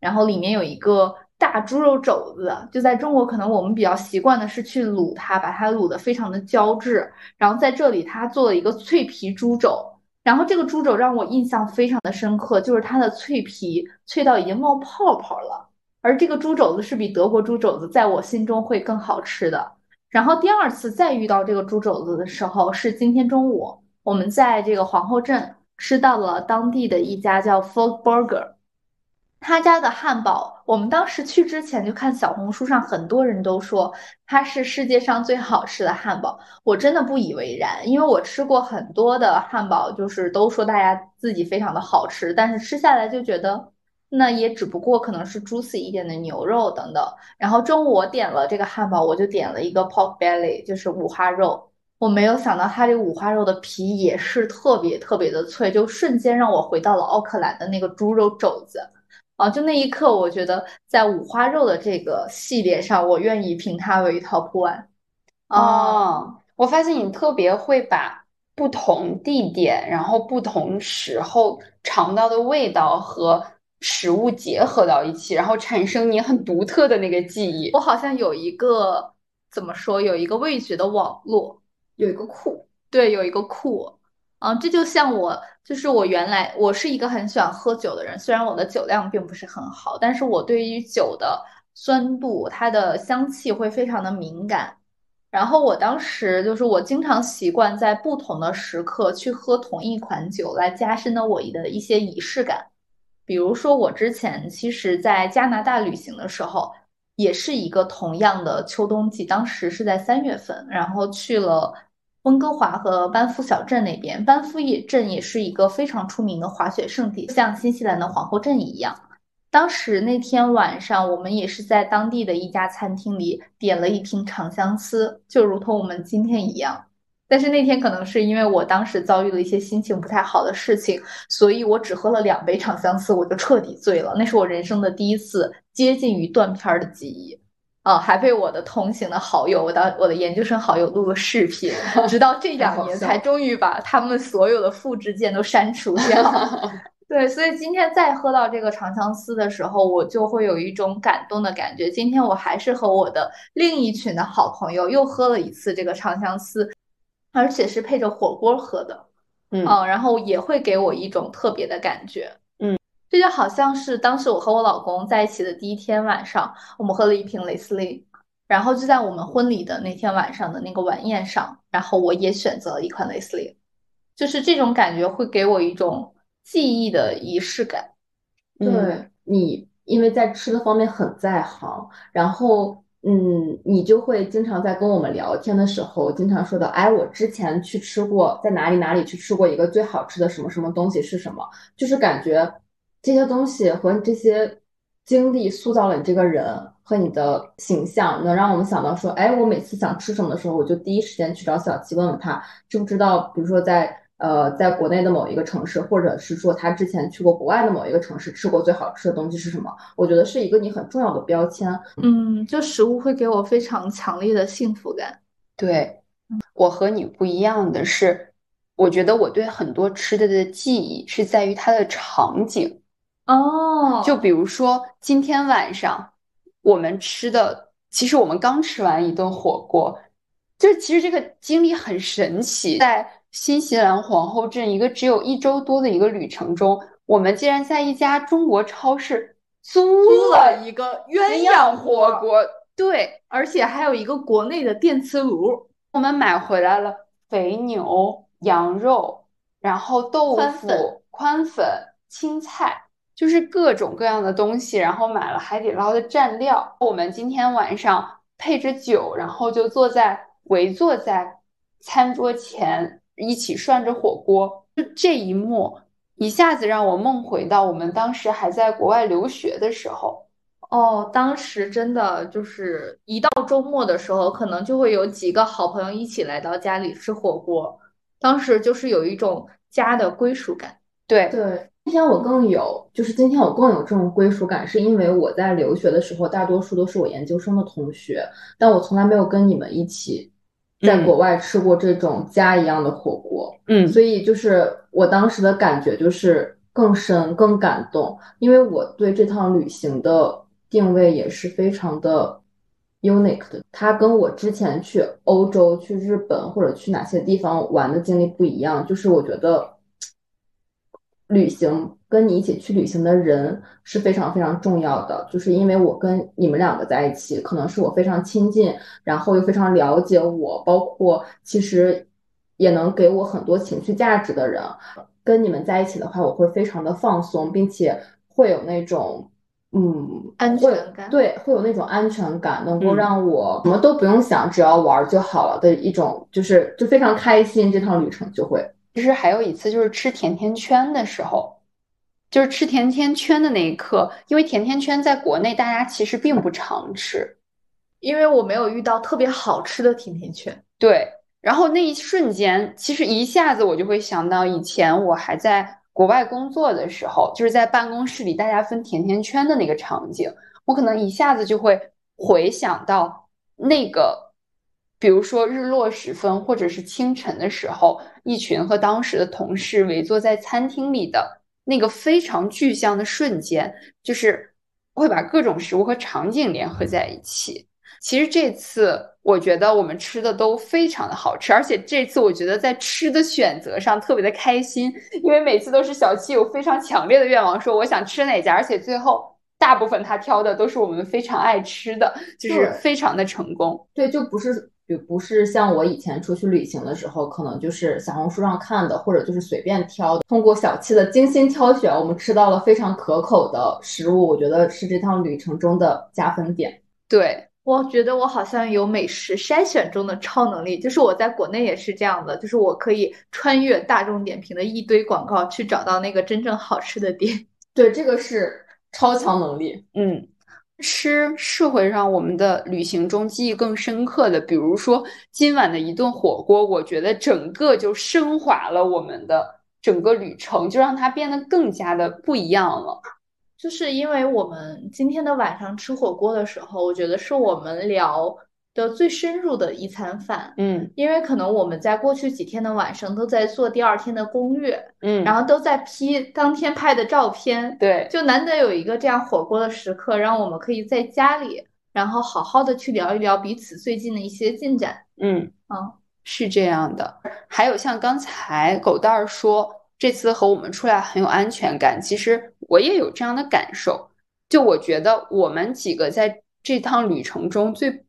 Speaker 4: 然后里面有一个。大猪肉肘子，就在中国，可能我们比较习惯的是去卤它，把它卤的非常的胶质。然后在这里，他做了一个脆皮猪肘，然后这个猪肘让我印象非常的深刻，就是它的脆皮脆到已经冒泡泡了。而这个猪肘子是比德国猪肘子在我心中会更好吃的。然后第二次再遇到这个猪肘子的时候，是今天中午，我们在这个皇后镇吃到了当地的一家叫 Folk Burger。他家的汉堡，我们当时去之前就看小红书上很多人都说它是世界上最好吃的汉堡，我真的不以为然，因为我吃过很多的汉堡，就是都说大家自己非常的好吃，但是吃下来就觉得那也只不过可能是 juicy 一点的牛肉等等。然后中午我点了这个汉堡，我就点了一个 pork belly，就是五花肉，我没有想到它这五花肉的皮也是特别特别的脆，就瞬间让我回到了奥克兰的那个猪肉肘子。啊，就那一刻，我觉得在五花肉的这个系列上，我愿意评它为 top one。
Speaker 5: 哦，我发现你特别会把不同地点，然后不同时候尝到的味道和食物结合到一起，然后产生你很独特的那个记忆。
Speaker 4: 我好像有一个怎么说，有一个味觉的网络，
Speaker 3: 有一个库，
Speaker 4: 对，有一个库。嗯，这就像我，就是我原来我是一个很喜欢喝酒的人，虽然我的酒量并不是很好，但是我对于酒的酸度、它的香气会非常的敏感。然后我当时就是我经常习惯在不同的时刻去喝同一款酒，来加深了我的一些仪式感。比如说我之前其实在加拿大旅行的时候，也是一个同样的秋冬季，当时是在三月份，然后去了。温哥华和班夫小镇那边，班夫也镇也是一个非常出名的滑雪胜地，像新西兰的皇后镇一样。当时那天晚上，我们也是在当地的一家餐厅里点了一瓶长相思，就如同我们今天一样。但是那天可能是因为我当时遭遇了一些心情不太好的事情，所以我只喝了两杯长相思，我就彻底醉了。那是我人生的第一次接近于断片的记忆，啊，还被我的同行的好友，我的我的研究生好友录了视频，<laughs> 直到这两年才终于把他们所有的复制件都删除掉。<laughs> 对，所以今天再喝到这个长相思的时候，我就会有一种感动的感觉。今天我还是和我的另一群的好朋友又喝了一次这个长相思。而且是配着火锅喝的，
Speaker 5: 嗯，
Speaker 4: 然后也会给我一种特别的感觉，
Speaker 5: 嗯，
Speaker 4: 这就好像是当时我和我老公在一起的第一天晚上，我们喝了一瓶雷司令，然后就在我们婚礼的那天晚上的那个晚宴上，然后我也选择了一款雷司令，就是这种感觉会给我一种记忆的仪式感。
Speaker 3: 对你，因为在吃的方面很在行，然后。嗯，你就会经常在跟我们聊天的时候，经常说到，哎，我之前去吃过，在哪里哪里去吃过一个最好吃的什么什么东西是什么？就是感觉这些东西和这些经历塑造了你这个人和你的形象，能让我们想到说，哎，我每次想吃什么的时候，我就第一时间去找小七问问他知不知道，比如说在。呃，在国内的某一个城市，或者是说他之前去过国外的某一个城市，吃过最好吃的东西是什么？我觉得是一个你很重要的标签。
Speaker 4: 嗯，就食物会给我非常强烈的幸福感。
Speaker 5: 对，我和你不一样的是，我觉得我对很多吃的的记忆是在于它的场景。
Speaker 4: 哦，
Speaker 5: 就比如说今天晚上我们吃的，其实我们刚吃完一顿火锅，就是其实这个经历很神奇，在。新西兰皇后镇一个只有一周多的一个旅程中，我们竟然在一家中国超市租了
Speaker 6: 一个鸳鸯火
Speaker 5: 锅，对，
Speaker 4: 而且还有一个国内的电磁炉。
Speaker 5: 我们买回来了肥牛、羊肉，然后豆腐、宽粉、青菜，就是各种各样的东西。然后买了海底捞的蘸料。我们今天晚上配着酒，然后就坐在围坐在餐桌前。一起涮着火锅，就这一幕，一下子让我梦回到我们当时还在国外留学的时候。
Speaker 4: 哦，当时真的就是一到周末的时候，可能就会有几个好朋友一起来到家里吃火锅。当时就是有一种家的归属感。
Speaker 5: 对
Speaker 3: 对，今天我更有，就是今天我更有这种归属感，是因为我在留学的时候，大多数都是我研究生的同学，但我从来没有跟你们一起。在国外吃过这种家一样的火锅，
Speaker 5: 嗯，
Speaker 3: 所以就是我当时的感觉就是更深、更感动，因为我对这趟旅行的定位也是非常的 unique 的。它跟我之前去欧洲、去日本或者去哪些地方玩的经历不一样，就是我觉得旅行。跟你一起去旅行的人是非常非常重要的，就是因为我跟你们两个在一起，可能是我非常亲近，然后又非常了解我，包括其实也能给我很多情绪价值的人。跟你们在一起的话，我会非常的放松，并且会有那种嗯
Speaker 4: 安全感，
Speaker 3: 对，会有那种安全感，能够让我什么都不用想，只要玩就好了的一种，就是就非常开心。这趟旅程就会。
Speaker 5: 其实还有一次就是吃甜甜圈的时候。就是吃甜甜圈的那一刻，因为甜甜圈在国内大家其实并不常吃，
Speaker 4: 因为我没有遇到特别好吃的甜甜圈。
Speaker 5: 对，然后那一瞬间，其实一下子我就会想到以前我还在国外工作的时候，就是在办公室里大家分甜甜圈的那个场景，我可能一下子就会回想到那个，比如说日落时分或者是清晨的时候，一群和当时的同事围坐在餐厅里的。那个非常具象的瞬间，就是会把各种食物和场景联合在一起。其实这次我觉得我们吃的都非常的好吃，而且这次我觉得在吃的选择上特别的开心，因为每次都是小七有非常强烈的愿望，说我想吃哪家，而且最后大部分他挑的都是我们非常爱吃的，就是非常的成功。
Speaker 3: 对，就不是。就不是像我以前出去旅行的时候，可能就是小红书上看的，或者就是随便挑。通过小七的精心挑选，我们吃到了非常可口的食物，我觉得是这趟旅程中的加分点。
Speaker 5: 对，
Speaker 4: 我觉得我好像有美食筛选中的超能力，就是我在国内也是这样的，就是我可以穿越大众点评的一堆广告，去找到那个真正好吃的店。
Speaker 3: 对，这个是超强能力。
Speaker 5: 嗯，吃是会让我们的旅行中记忆更深刻的，比如说今晚的一顿火锅，我觉得整个就升华了我们的整个旅程，就让它变得更加的不一样了。
Speaker 1: 就是因为我们今天的晚上吃火锅的时候，我觉得是我们聊的最深入的一餐饭。
Speaker 5: 嗯
Speaker 1: 因为可能我们在过去几天的晚上都在做第二天的攻略，
Speaker 5: 嗯，
Speaker 1: 然后都在 P 当天拍的照片，
Speaker 5: 对，
Speaker 1: 就难得有一个这样火锅的时刻，让我们可以在家里，然后好好的去聊一聊彼此最近的一些进展。
Speaker 5: 嗯
Speaker 1: 嗯，
Speaker 5: 是这样的。还有像刚才狗蛋儿说，这次和我们出来很有安全感，其实我也有这样的感受。就我觉得我们几个在这趟旅程中最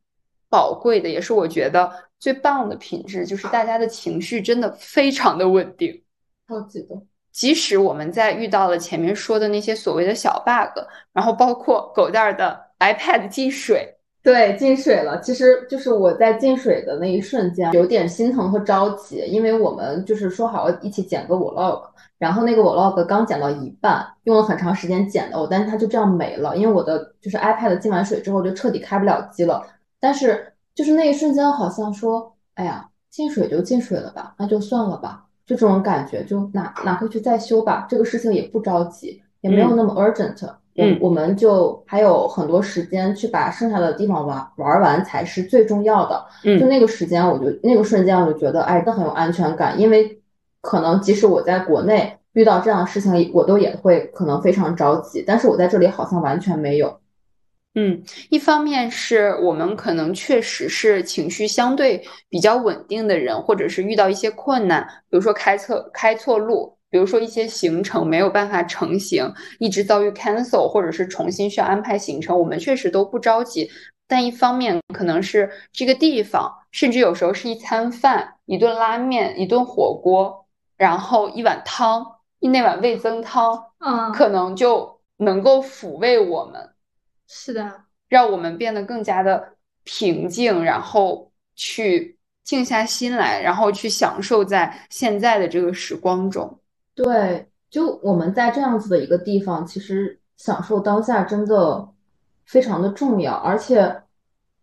Speaker 5: 宝贵的，也是我觉得最棒的品质，就是大家的情绪真的非常的稳定。
Speaker 3: 超级的，
Speaker 5: 即使我们在遇到了前面说的那些所谓的小 bug，然后包括狗蛋儿的 iPad 进水，
Speaker 3: 对，进水了。其实就是我在进水的那一瞬间，有点心疼和着急，因为我们就是说好要一起剪个 vlog，然后那个 vlog 刚剪到一半，用了很长时间剪的，我但是它就这样没了，因为我的就是 iPad 进完水之后就彻底开不了机了。但是就是那一瞬间，好像说，哎呀，进水就进水了吧，那就算了吧，就这种感觉，就拿拿回去再修吧，这个事情也不着急，也没有那么 urgent。
Speaker 5: 嗯
Speaker 3: 我我们就还有很多时间去把剩下的地方玩玩完才是最重要的。
Speaker 5: 嗯
Speaker 3: 就那个时间，我就那个瞬间，我就觉得，哎，那很有安全感，因为可能即使我在国内遇到这样的事情，我都也会可能非常着急，但是我在这里好像完全没有。
Speaker 5: 嗯，一方面是我们可能确实是情绪相对比较稳定的人，或者是遇到一些困难，比如说开错开错路，比如说一些行程没有办法成行，一直遭遇 cancel，或者是重新需要安排行程，我们确实都不着急。但一方面可能是这个地方，甚至有时候是一餐饭、一顿拉面、一顿火锅，然后一碗汤，那碗味增汤，
Speaker 1: 嗯，
Speaker 5: 可能就能够抚慰我们。
Speaker 1: 是的，
Speaker 5: 让我们变得更加的平静，然后去静下心来，然后去享受在现在的这个时光中。
Speaker 3: 对，就我们在这样子的一个地方，其实享受当下真的非常的重要，而且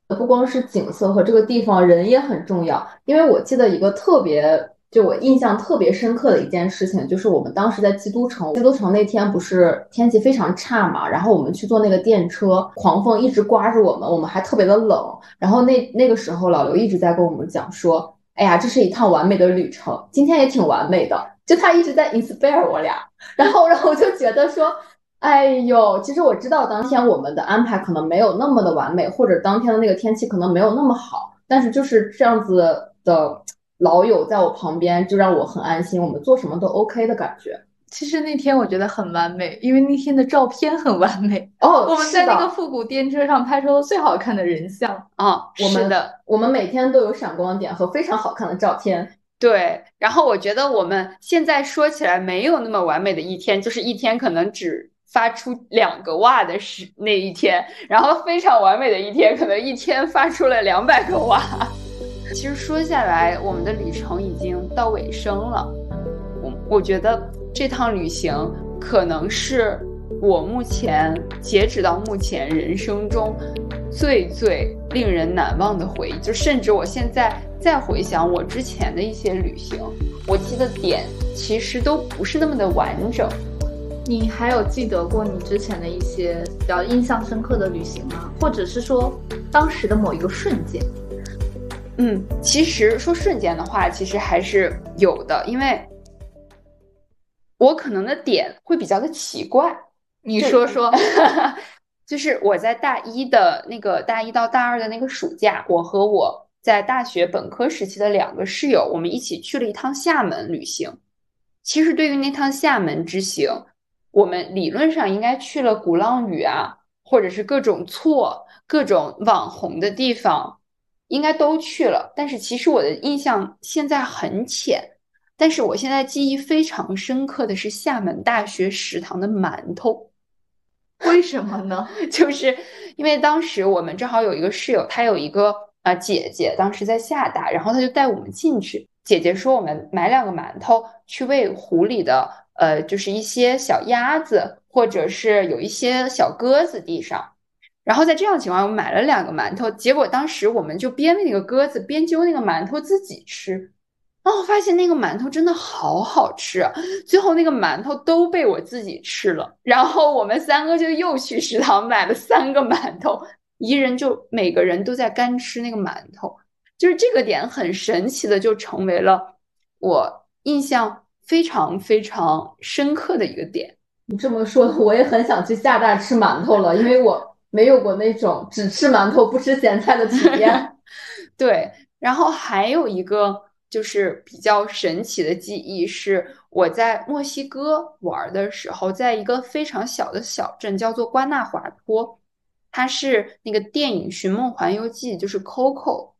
Speaker 3: 不光是景色和这个地方，人也很重要。因为我记得一个特别，就我印象特别深刻的一件事情，就是我们当时在基督城，基督城那天不是天气非常差嘛，然后我们去坐那个电车，狂风一直刮着我们，我们还特别的冷。然后那那个时候，老刘一直在跟我们讲说。哎呀，这是一趟完美的旅程，今天也挺完美的。就他一直在 inspire 我俩，然后，然后我就觉得说，哎呦，其实我知道当天我们的安排可能没有那么的完美，或者当天的那个天气可能没有那么好，但是就是这样子的老友在我旁边，就让我很安心，我们做什么都 OK 的感觉。
Speaker 1: 其实那天我觉得很完美，因为那天的照片很完美。
Speaker 3: 哦，<laughs>
Speaker 1: 我们在那个复古电车上拍出了最好看的人像。
Speaker 5: 啊，
Speaker 3: 我们
Speaker 5: 是的，
Speaker 3: 我们每天都有闪光点和非常好看的照片。
Speaker 5: 对。然后我觉得我们现在说起来没有那么完美的一天，就是一天可能只发出两个哇的时那一天，然后非常完美的一天，可能一天发出了两百个哇。其实说下来，我们的旅程已经到尾声了。我我觉得这趟旅行可能是我目前截止到目前人生中最最令人难忘的回忆。就甚至我现在再回想我之前的一些旅行，我记得点其实都不是那么的完整。
Speaker 1: 你还有记得过你之前的一些比较印象深刻的旅行吗？或者是说当时的某一个瞬间？
Speaker 5: 嗯，其实说瞬间的话，其实还是有的，因为我可能的点会比较的奇怪。
Speaker 1: 你说说。<laughs>
Speaker 5: 就是我在大一的那个大一到大二的那个暑假，我和我在大学本科时期的两个室友，我们一起去了一趟厦门旅行。其实对于那趟厦门之行，我们理论上应该去了鼓浪屿啊，或者是各种错、各种网红的地方，应该都去了。但是其实我的印象现在很浅，但是我现在记忆非常深刻的是厦门大学食堂的馒头。<laughs>
Speaker 1: 为什么呢？<laughs>
Speaker 5: 就是因为当时我们正好有一个室友，她有一个啊、呃、姐姐，当时在厦大，然后她就带我们进去。姐姐说我们买两个馒头去喂湖里的呃，就是一些小鸭子，或者是有一些小鸽子地上。然后在这样情况，我买了两个馒头，结果当时我们就边那个鸽子，边揪那个馒头自己吃。然后发现那个馒头真的好好吃，最后那个馒头都被我自己吃了。然后我们三个就又去食堂买了三个馒头，一人就每个人都在干吃那个馒头。就是这个点很神奇的，就成为了我印象非常非常深刻的一个点。
Speaker 3: 你这么说，我也很想去厦大吃馒头了，因为我没有过那种只吃馒头不吃咸菜的体验。<laughs>
Speaker 5: 对，然后还有一个。就是比较神奇的记忆，是我在墨西哥玩的时候，在一个非常小的小镇，叫做瓜纳华托，它是那个电影《寻梦环游记》，就是 Coco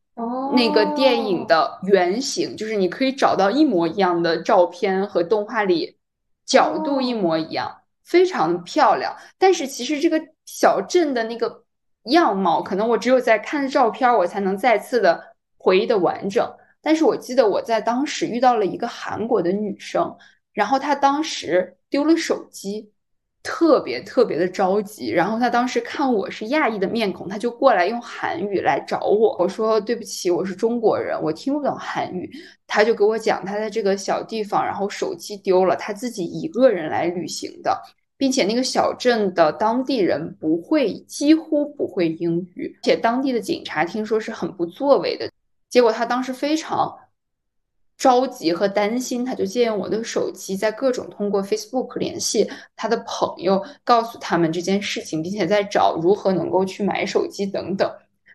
Speaker 5: 那个电影的原型，就是你可以找到一模一样的照片和动画里角度一模一样，非常漂亮。但是其实这个小镇的那个样貌，可能我只有在看照片，我才能再次的回忆的完整。但是我记得我在当时遇到了一个韩国的女生，然后她当时丢了手机，特别特别的着急。然后她当时看我是亚裔的面孔，她就过来用韩语来找我。我说对不起，我是中国人，我听不懂韩语。她就给我讲她在这个小地方，然后手机丢了，她自己一个人来旅行的，并且那个小镇的当地人不会，几乎不会英语，且当地的警察听说是很不作为的。结果他当时非常着急和担心，他就借用我的手机，在各种通过 Facebook 联系他的朋友，告诉他们这件事情，并且在找如何能够去买手机等等。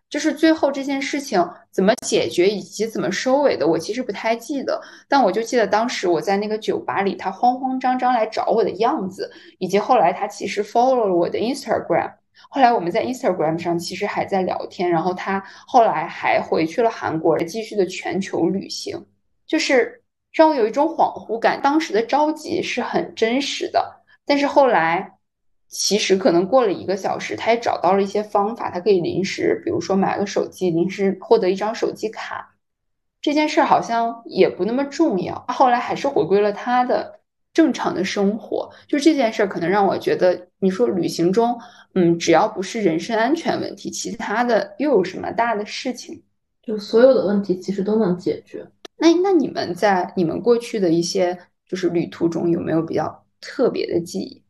Speaker 5: 就是最后这件事情怎么解决以及怎么收尾的，我其实不太记得，但我就记得当时我在那个酒吧里，他慌慌张张来找我的样子，以及后来他其实 follow 了我的 Instagram。后来我们在 Instagram 上其实还在聊天，然后他后来还回去了韩国，继续的全球旅行，就是让我有一种恍惚感。当时的着急是很真实的，但是后来其实可能过了一个小时，他也找到了一些方法，他可以临时，比如说买个手机，临时获得一张手机卡，这件事好像也不那么重要。后来还是回归了他的正常的生活，就这件事可能让我觉得，你说旅行中。嗯，只要不是人身安全问题，其他的又有什么大的事情？
Speaker 3: 就所有的问题其实都能解决。
Speaker 5: 那那你们在你们过去的一些就是旅途中有没有比较特别的记忆？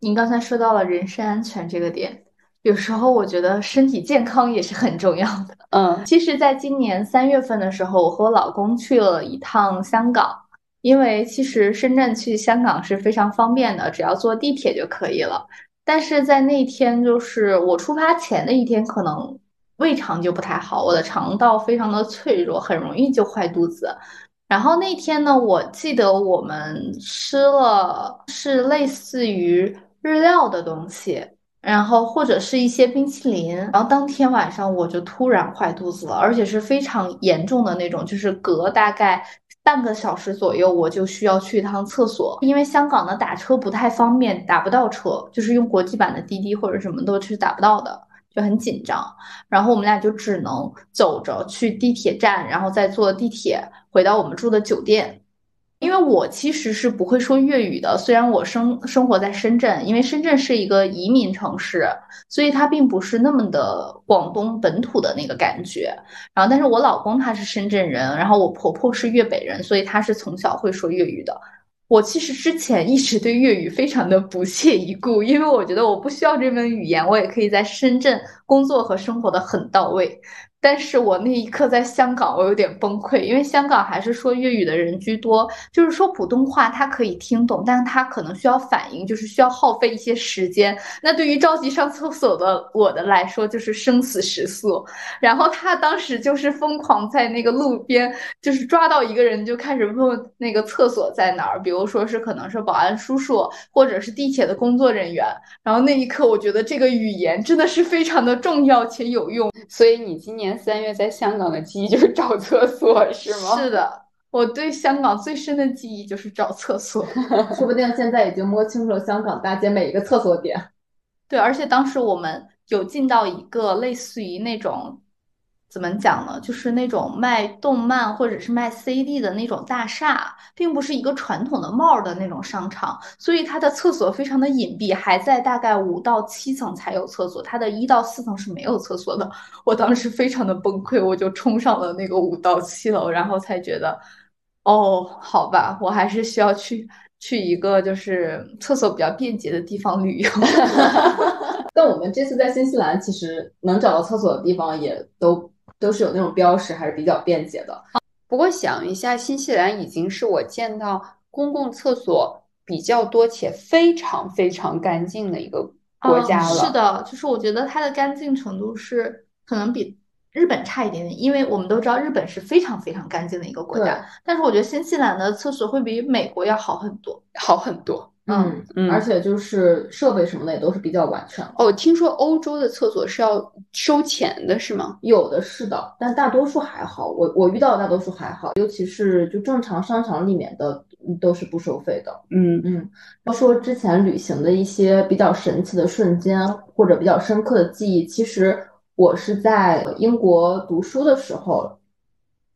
Speaker 4: 您刚才说到了人身安全这个点，有时候我觉得身体健康也是很重要的。
Speaker 5: 嗯，
Speaker 4: 其实，在今年三月份的时候，我和我老公去了一趟香港，因为其实深圳去香港是非常方便的，只要坐地铁就可以了。但是在那天，就是我出发前的一天，可能胃肠就不太好，我的肠道非常的脆弱，很容易就坏肚子。然后那天呢，我记得我们吃了是类似于日料的东西，然后或者是一些冰淇淋。然后当天晚上我就突然坏肚子了，而且是非常严重的那种，就是隔大概。半个小时左右，我就需要去一趟厕所，因为香港的打车不太方便，打不到车，就是用国际版的滴滴或者什么都是打不到的，就很紧张。然后我们俩就只能走着去地铁站，然后再坐地铁回到我们住的酒店。因为我其实是不会说粤语的，虽然我生生活在深圳，因为深圳是一个移民城市，所以它并不是那么的广东本土的那个感觉。然后，但是我老公他是深圳人，然后我婆婆是粤北人，所以他是从小会说粤语的。我其实之前一直对粤语非常的不屑一顾，因为我觉得我不需要这门语言，我也可以在深圳工作和生活的很到位。但是我那一刻在香港，我有点崩溃，因为香港还是说粤语的人居多，就是说普通话他可以听懂，但是他可能需要反应，就是需要耗费一些时间。那对于着急上厕所的我的来说，就是生死时速。然后他当时就是疯狂在那个路边，就是抓到一个人就开始问那个厕所在哪儿，比如说是可能是保安叔叔，或者是地铁的工作人员。然后那一刻，我觉得这个语言真的是非常的重要且有用。
Speaker 5: 所以你今年。三月在香港的记忆就是找厕所，是吗？
Speaker 4: 是的，我对香港最深的记忆就是找厕所。<laughs>
Speaker 3: 说不定现在已经摸清楚了香港大街每一个厕所点。
Speaker 4: 对，而且当时我们有进到一个类似于那种怎么讲呢？就是那种卖动漫或者是卖 CD 的那种大厦，并不是一个传统的 mall 的那种商场，所以它的厕所非常的隐蔽，还在大概五到七层才有厕所，它的一到四层是没有厕所的。我当时非常的崩溃，我就冲上了那个五到七楼，然后才觉得，哦，好吧，我还是需要去去一个就是厕所比较便捷的地方旅游。<laughs>
Speaker 3: 但我们这次在新西兰，其实能找到厕所的地方也都。都是有那种标识，还是比较便捷的。
Speaker 5: 不过想一下，新西兰已经是我见到公共厕所比较多且非常非常干净的一个国家了。
Speaker 4: 是的，就是我觉得它的干净程度是可能比日本差一点点，因为我们都知道日本是非常非常干净的一个国家。但是我觉得新西兰的厕所会比美国要好很多，
Speaker 5: 好很多。
Speaker 3: 嗯嗯，而且就是设备什么的也都是比较完全。
Speaker 5: 哦，听说欧洲的厕所是要收钱的，是吗？
Speaker 3: 有的是的，但大多数还好。我我遇到的大多数还好，尤其是就正常商场里面的都是不收费的。
Speaker 5: 嗯
Speaker 3: 嗯。要说之前旅行的一些比较神奇的瞬间或者比较深刻的记忆，其实我是在英国读书的时候。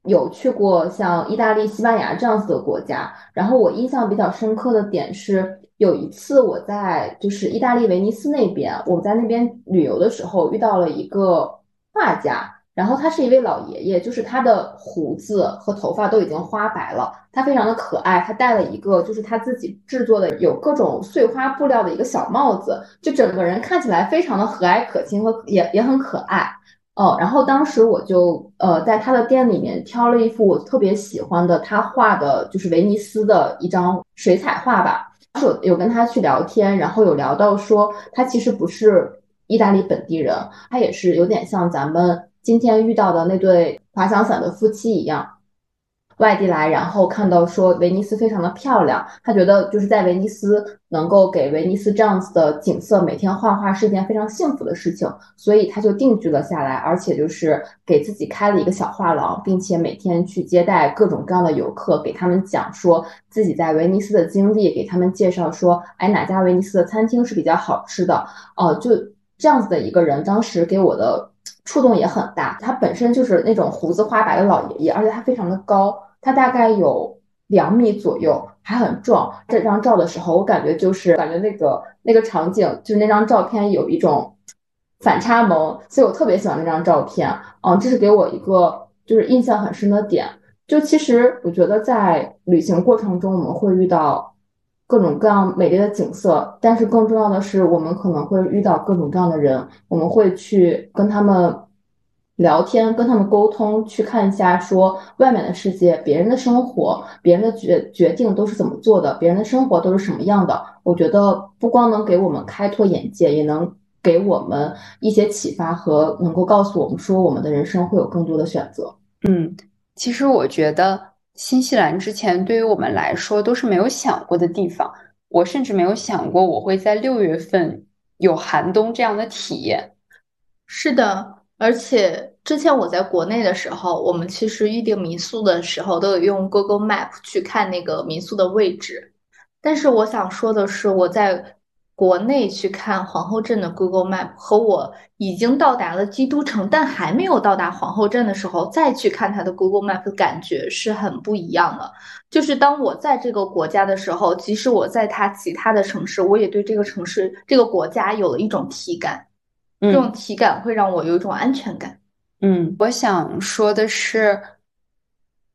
Speaker 3: 有去过像意大利、西班牙这样子的国家，然后我印象比较深刻的点是，有一次我在就是意大利威尼斯那边，我在那边旅游的时候遇到了一个画家，然后他是一位老爷爷，就是他的胡子和头发都已经花白了，他非常的可爱，他戴了一个就是他自己制作的有各种碎花布料的一个小帽子，就整个人看起来非常的和蔼可亲和也也很可爱。哦，然后当时我就呃在他的店里面挑了一幅我特别喜欢的他画的，就是威尼斯的一张水彩画吧。有有跟他去聊天，然后有聊到说他其实不是意大利本地人，他也是有点像咱们今天遇到的那对滑翔伞的夫妻一样。外地来，然后看到说威尼斯非常的漂亮，他觉得就是在威尼斯能够给威尼斯这样子的景色每天画画是一件非常幸福的事情，所以他就定居了下来，而且就是给自己开了一个小画廊，并且每天去接待各种各样的游客，给他们讲说自己在威尼斯的经历，给他们介绍说，哎哪家威尼斯的餐厅是比较好吃的，哦就这样子的一个人，当时给我的触动也很大。他本身就是那种胡子花白的老爷爷，而且他非常的高。他大概有两米左右，还很壮。这张照的时候，我感觉就是感觉那个那个场景，就是那张照片有一种反差萌，所以我特别喜欢那张照片。嗯，这是给我一个就是印象很深的点。就其实我觉得在旅行过程中，我们会遇到各种各样美丽的景色，但是更重要的是，我们可能会遇到各种各样的人，我们会去跟他们。聊天，跟他们沟通，去看一下，说外面的世界，别人的生活，别人的决决定都是怎么做的，别人的生活都是什么样的。我觉得不光能给我们开拓眼界，也能给我们一些启发和能够告诉我们说，我们的人生会有更多的选择。
Speaker 5: 嗯，其实我觉得新西兰之前对于我们来说都是没有想过的地方。我甚至没有想过我会在六月份有寒冬这样的体验。
Speaker 4: 是的。而且之前我在国内的时候，我们其实预定民宿的时候都有用 Google Map 去看那个民宿的位置。但是我想说的是，我在国内去看皇后镇的 Google Map 和我已经到达了基督城但还没有到达皇后镇的时候再去看它的 Google Map 的感觉是很不一样的。就是当我在这个国家的时候，即使我在它其他的城市，我也对这个城市、这个国家有了一种体感。这种体感会让我有一种安全感。
Speaker 5: 嗯，我想说的是，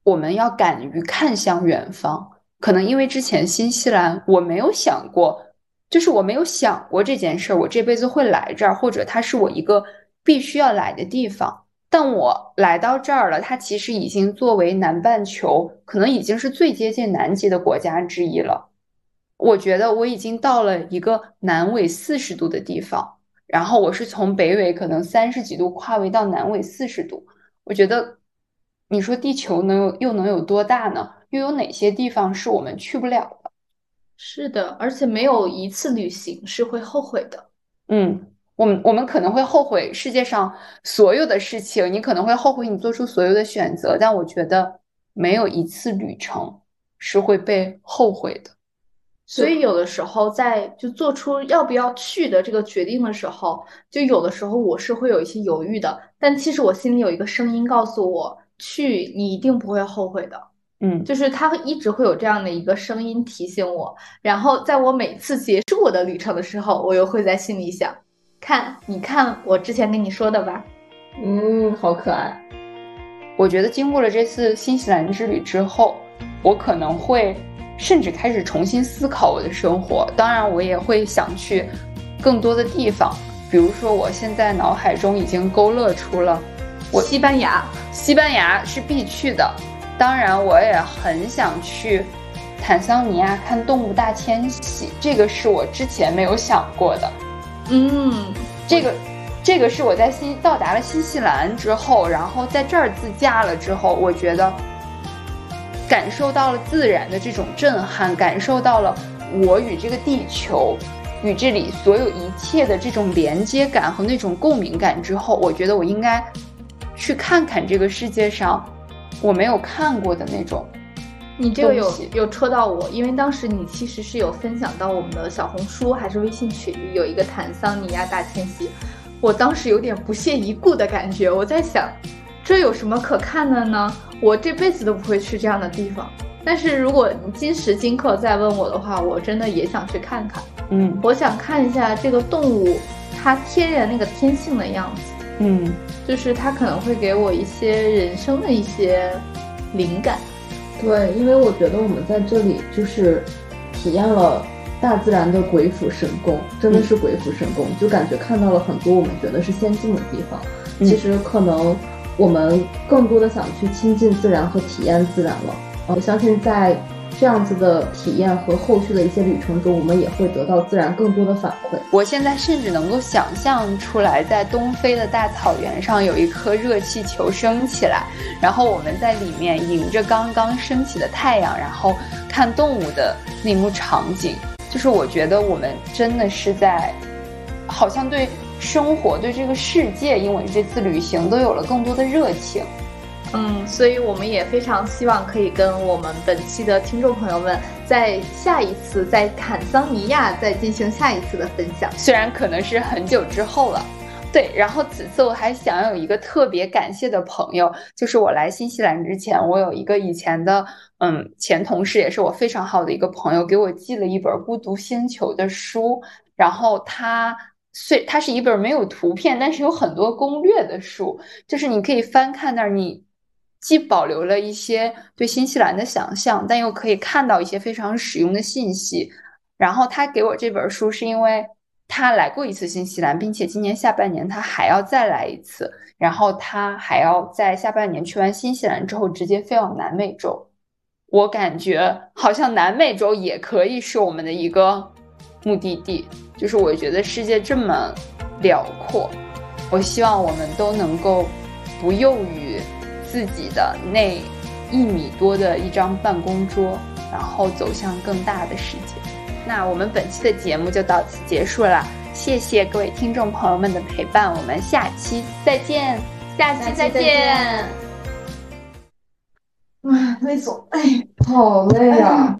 Speaker 5: 我们要敢于看向远方。可能因为之前新西兰我没有想过，就是我没有想过这件事儿，我这辈子会来这儿，或者它是我一个必须要来的地方。但我来到这儿了，它其实已经作为南半球可能已经是最接近南极的国家之一了。我觉得我已经到了一个南纬四十度的地方。然后我是从北纬可能三十几度跨纬到南纬四十度，我觉得，你说地球能有又能有多大呢？又有哪些地方是我们去不了的？
Speaker 4: 是的，而且没有一次旅行是会后悔的。
Speaker 5: 嗯，我们我们可能会后悔世界上所有的事情，你可能会后悔你做出所有的选择，但我觉得没有一次旅程是会被后悔的。
Speaker 4: 所以有的时候在就做出要不要去的这个决定的时候，就有的时候我是会有一些犹豫的。但其实我心里有一个声音告诉我，去你一定不会后悔的。
Speaker 5: 嗯，
Speaker 4: 就是他会一直会有这样的一个声音提醒我。然后在我每次结束我的旅程的时候，我又会在心里想，看你看我之前跟你说的吧。
Speaker 3: 嗯，好可爱。
Speaker 5: 我觉得经过了这次新西兰之旅之后，我可能会甚至开始重新思考我的生活。当然，我也会想去更多的地方，比如说，我现在脑海中已经勾勒出了我
Speaker 4: 西班牙，
Speaker 5: 西班牙是必去的。当然，我也很想去坦桑尼亚看动物大迁徙，这个是我之前没有想过的。
Speaker 4: 嗯，
Speaker 5: 这个。这个是我在新到达了新西兰之后，然后在这儿自驾了之后，我觉得感受到了自然的这种震撼，感受到了我与这个地球、与这里所有一切的这种连接感和那种共鸣感之后，我觉得我应该去看看这个世界上我没有看过的那种。<laughs>
Speaker 4: 你这个有有戳到我，因为当时你其实是有分享到我们的小红书还是微信群里有一个坦桑尼亚大迁徙。我当时有点不屑一顾的感觉，我在想，这有什么可看的呢？我这辈子都不会去这样的地方。但是如果你今时今刻再问我的话，我真的也想去看看。
Speaker 5: 嗯，
Speaker 4: 我想看一下这个动物它天然那个天性的样子。
Speaker 5: 嗯，
Speaker 4: 就是它可能会给我一些人生的一些灵感。
Speaker 3: 对，因为我觉得我们在这里就是体验了。大自然的鬼斧神工，真的是鬼斧神工，就感觉看到了很多我们觉得是先进的地方。其实可能我们更多的想去亲近自然和体验自然了。我相信在这样子的体验和后续的一些旅程中，我们也会得到自然更多的反馈。
Speaker 5: 我现在甚至能够想象出来，在东非的大草原上有一颗热气球升起来，然后我们在里面迎着刚刚升起的太阳，然后看动物的那幕场景。就是我觉得我们真的是在，好像对生活、对这个世界，因为这次旅行都有了更多的热情。
Speaker 4: 嗯，所以我们也非常希望可以跟我们本期的听众朋友们，在下一次在坦桑尼亚再进行下一次的分享，
Speaker 5: 虽然可能是很久之后了。对，然后此次我还想有一个特别感谢的朋友，就是我来新西兰之前，我有一个以前的嗯前同事，也是我非常好的一个朋友，给我寄了一本《孤独星球》的书。然后它虽它是一本没有图片，但是有很多攻略的书，就是你可以翻看那儿，你既保留了一些对新西兰的想象，但又可以看到一些非常实用的信息。然后他给我这本书是因为。他来过一次新西兰，并且今年下半年他还要再来一次，然后他还要在下半年去完新西兰之后直接飞往南美洲。我感觉好像南美洲也可以是我们的一个目的地，就是我觉得世界这么辽阔，我希望我们都能够不囿于自己的那一米多的一张办公桌，然后走向更大的世界。那我们本期的节目就到此结束了，谢谢各位听众朋友们的陪伴，我们下期再见，
Speaker 4: 下期再见。
Speaker 3: 哎，累死，哎，好累啊。<laughs>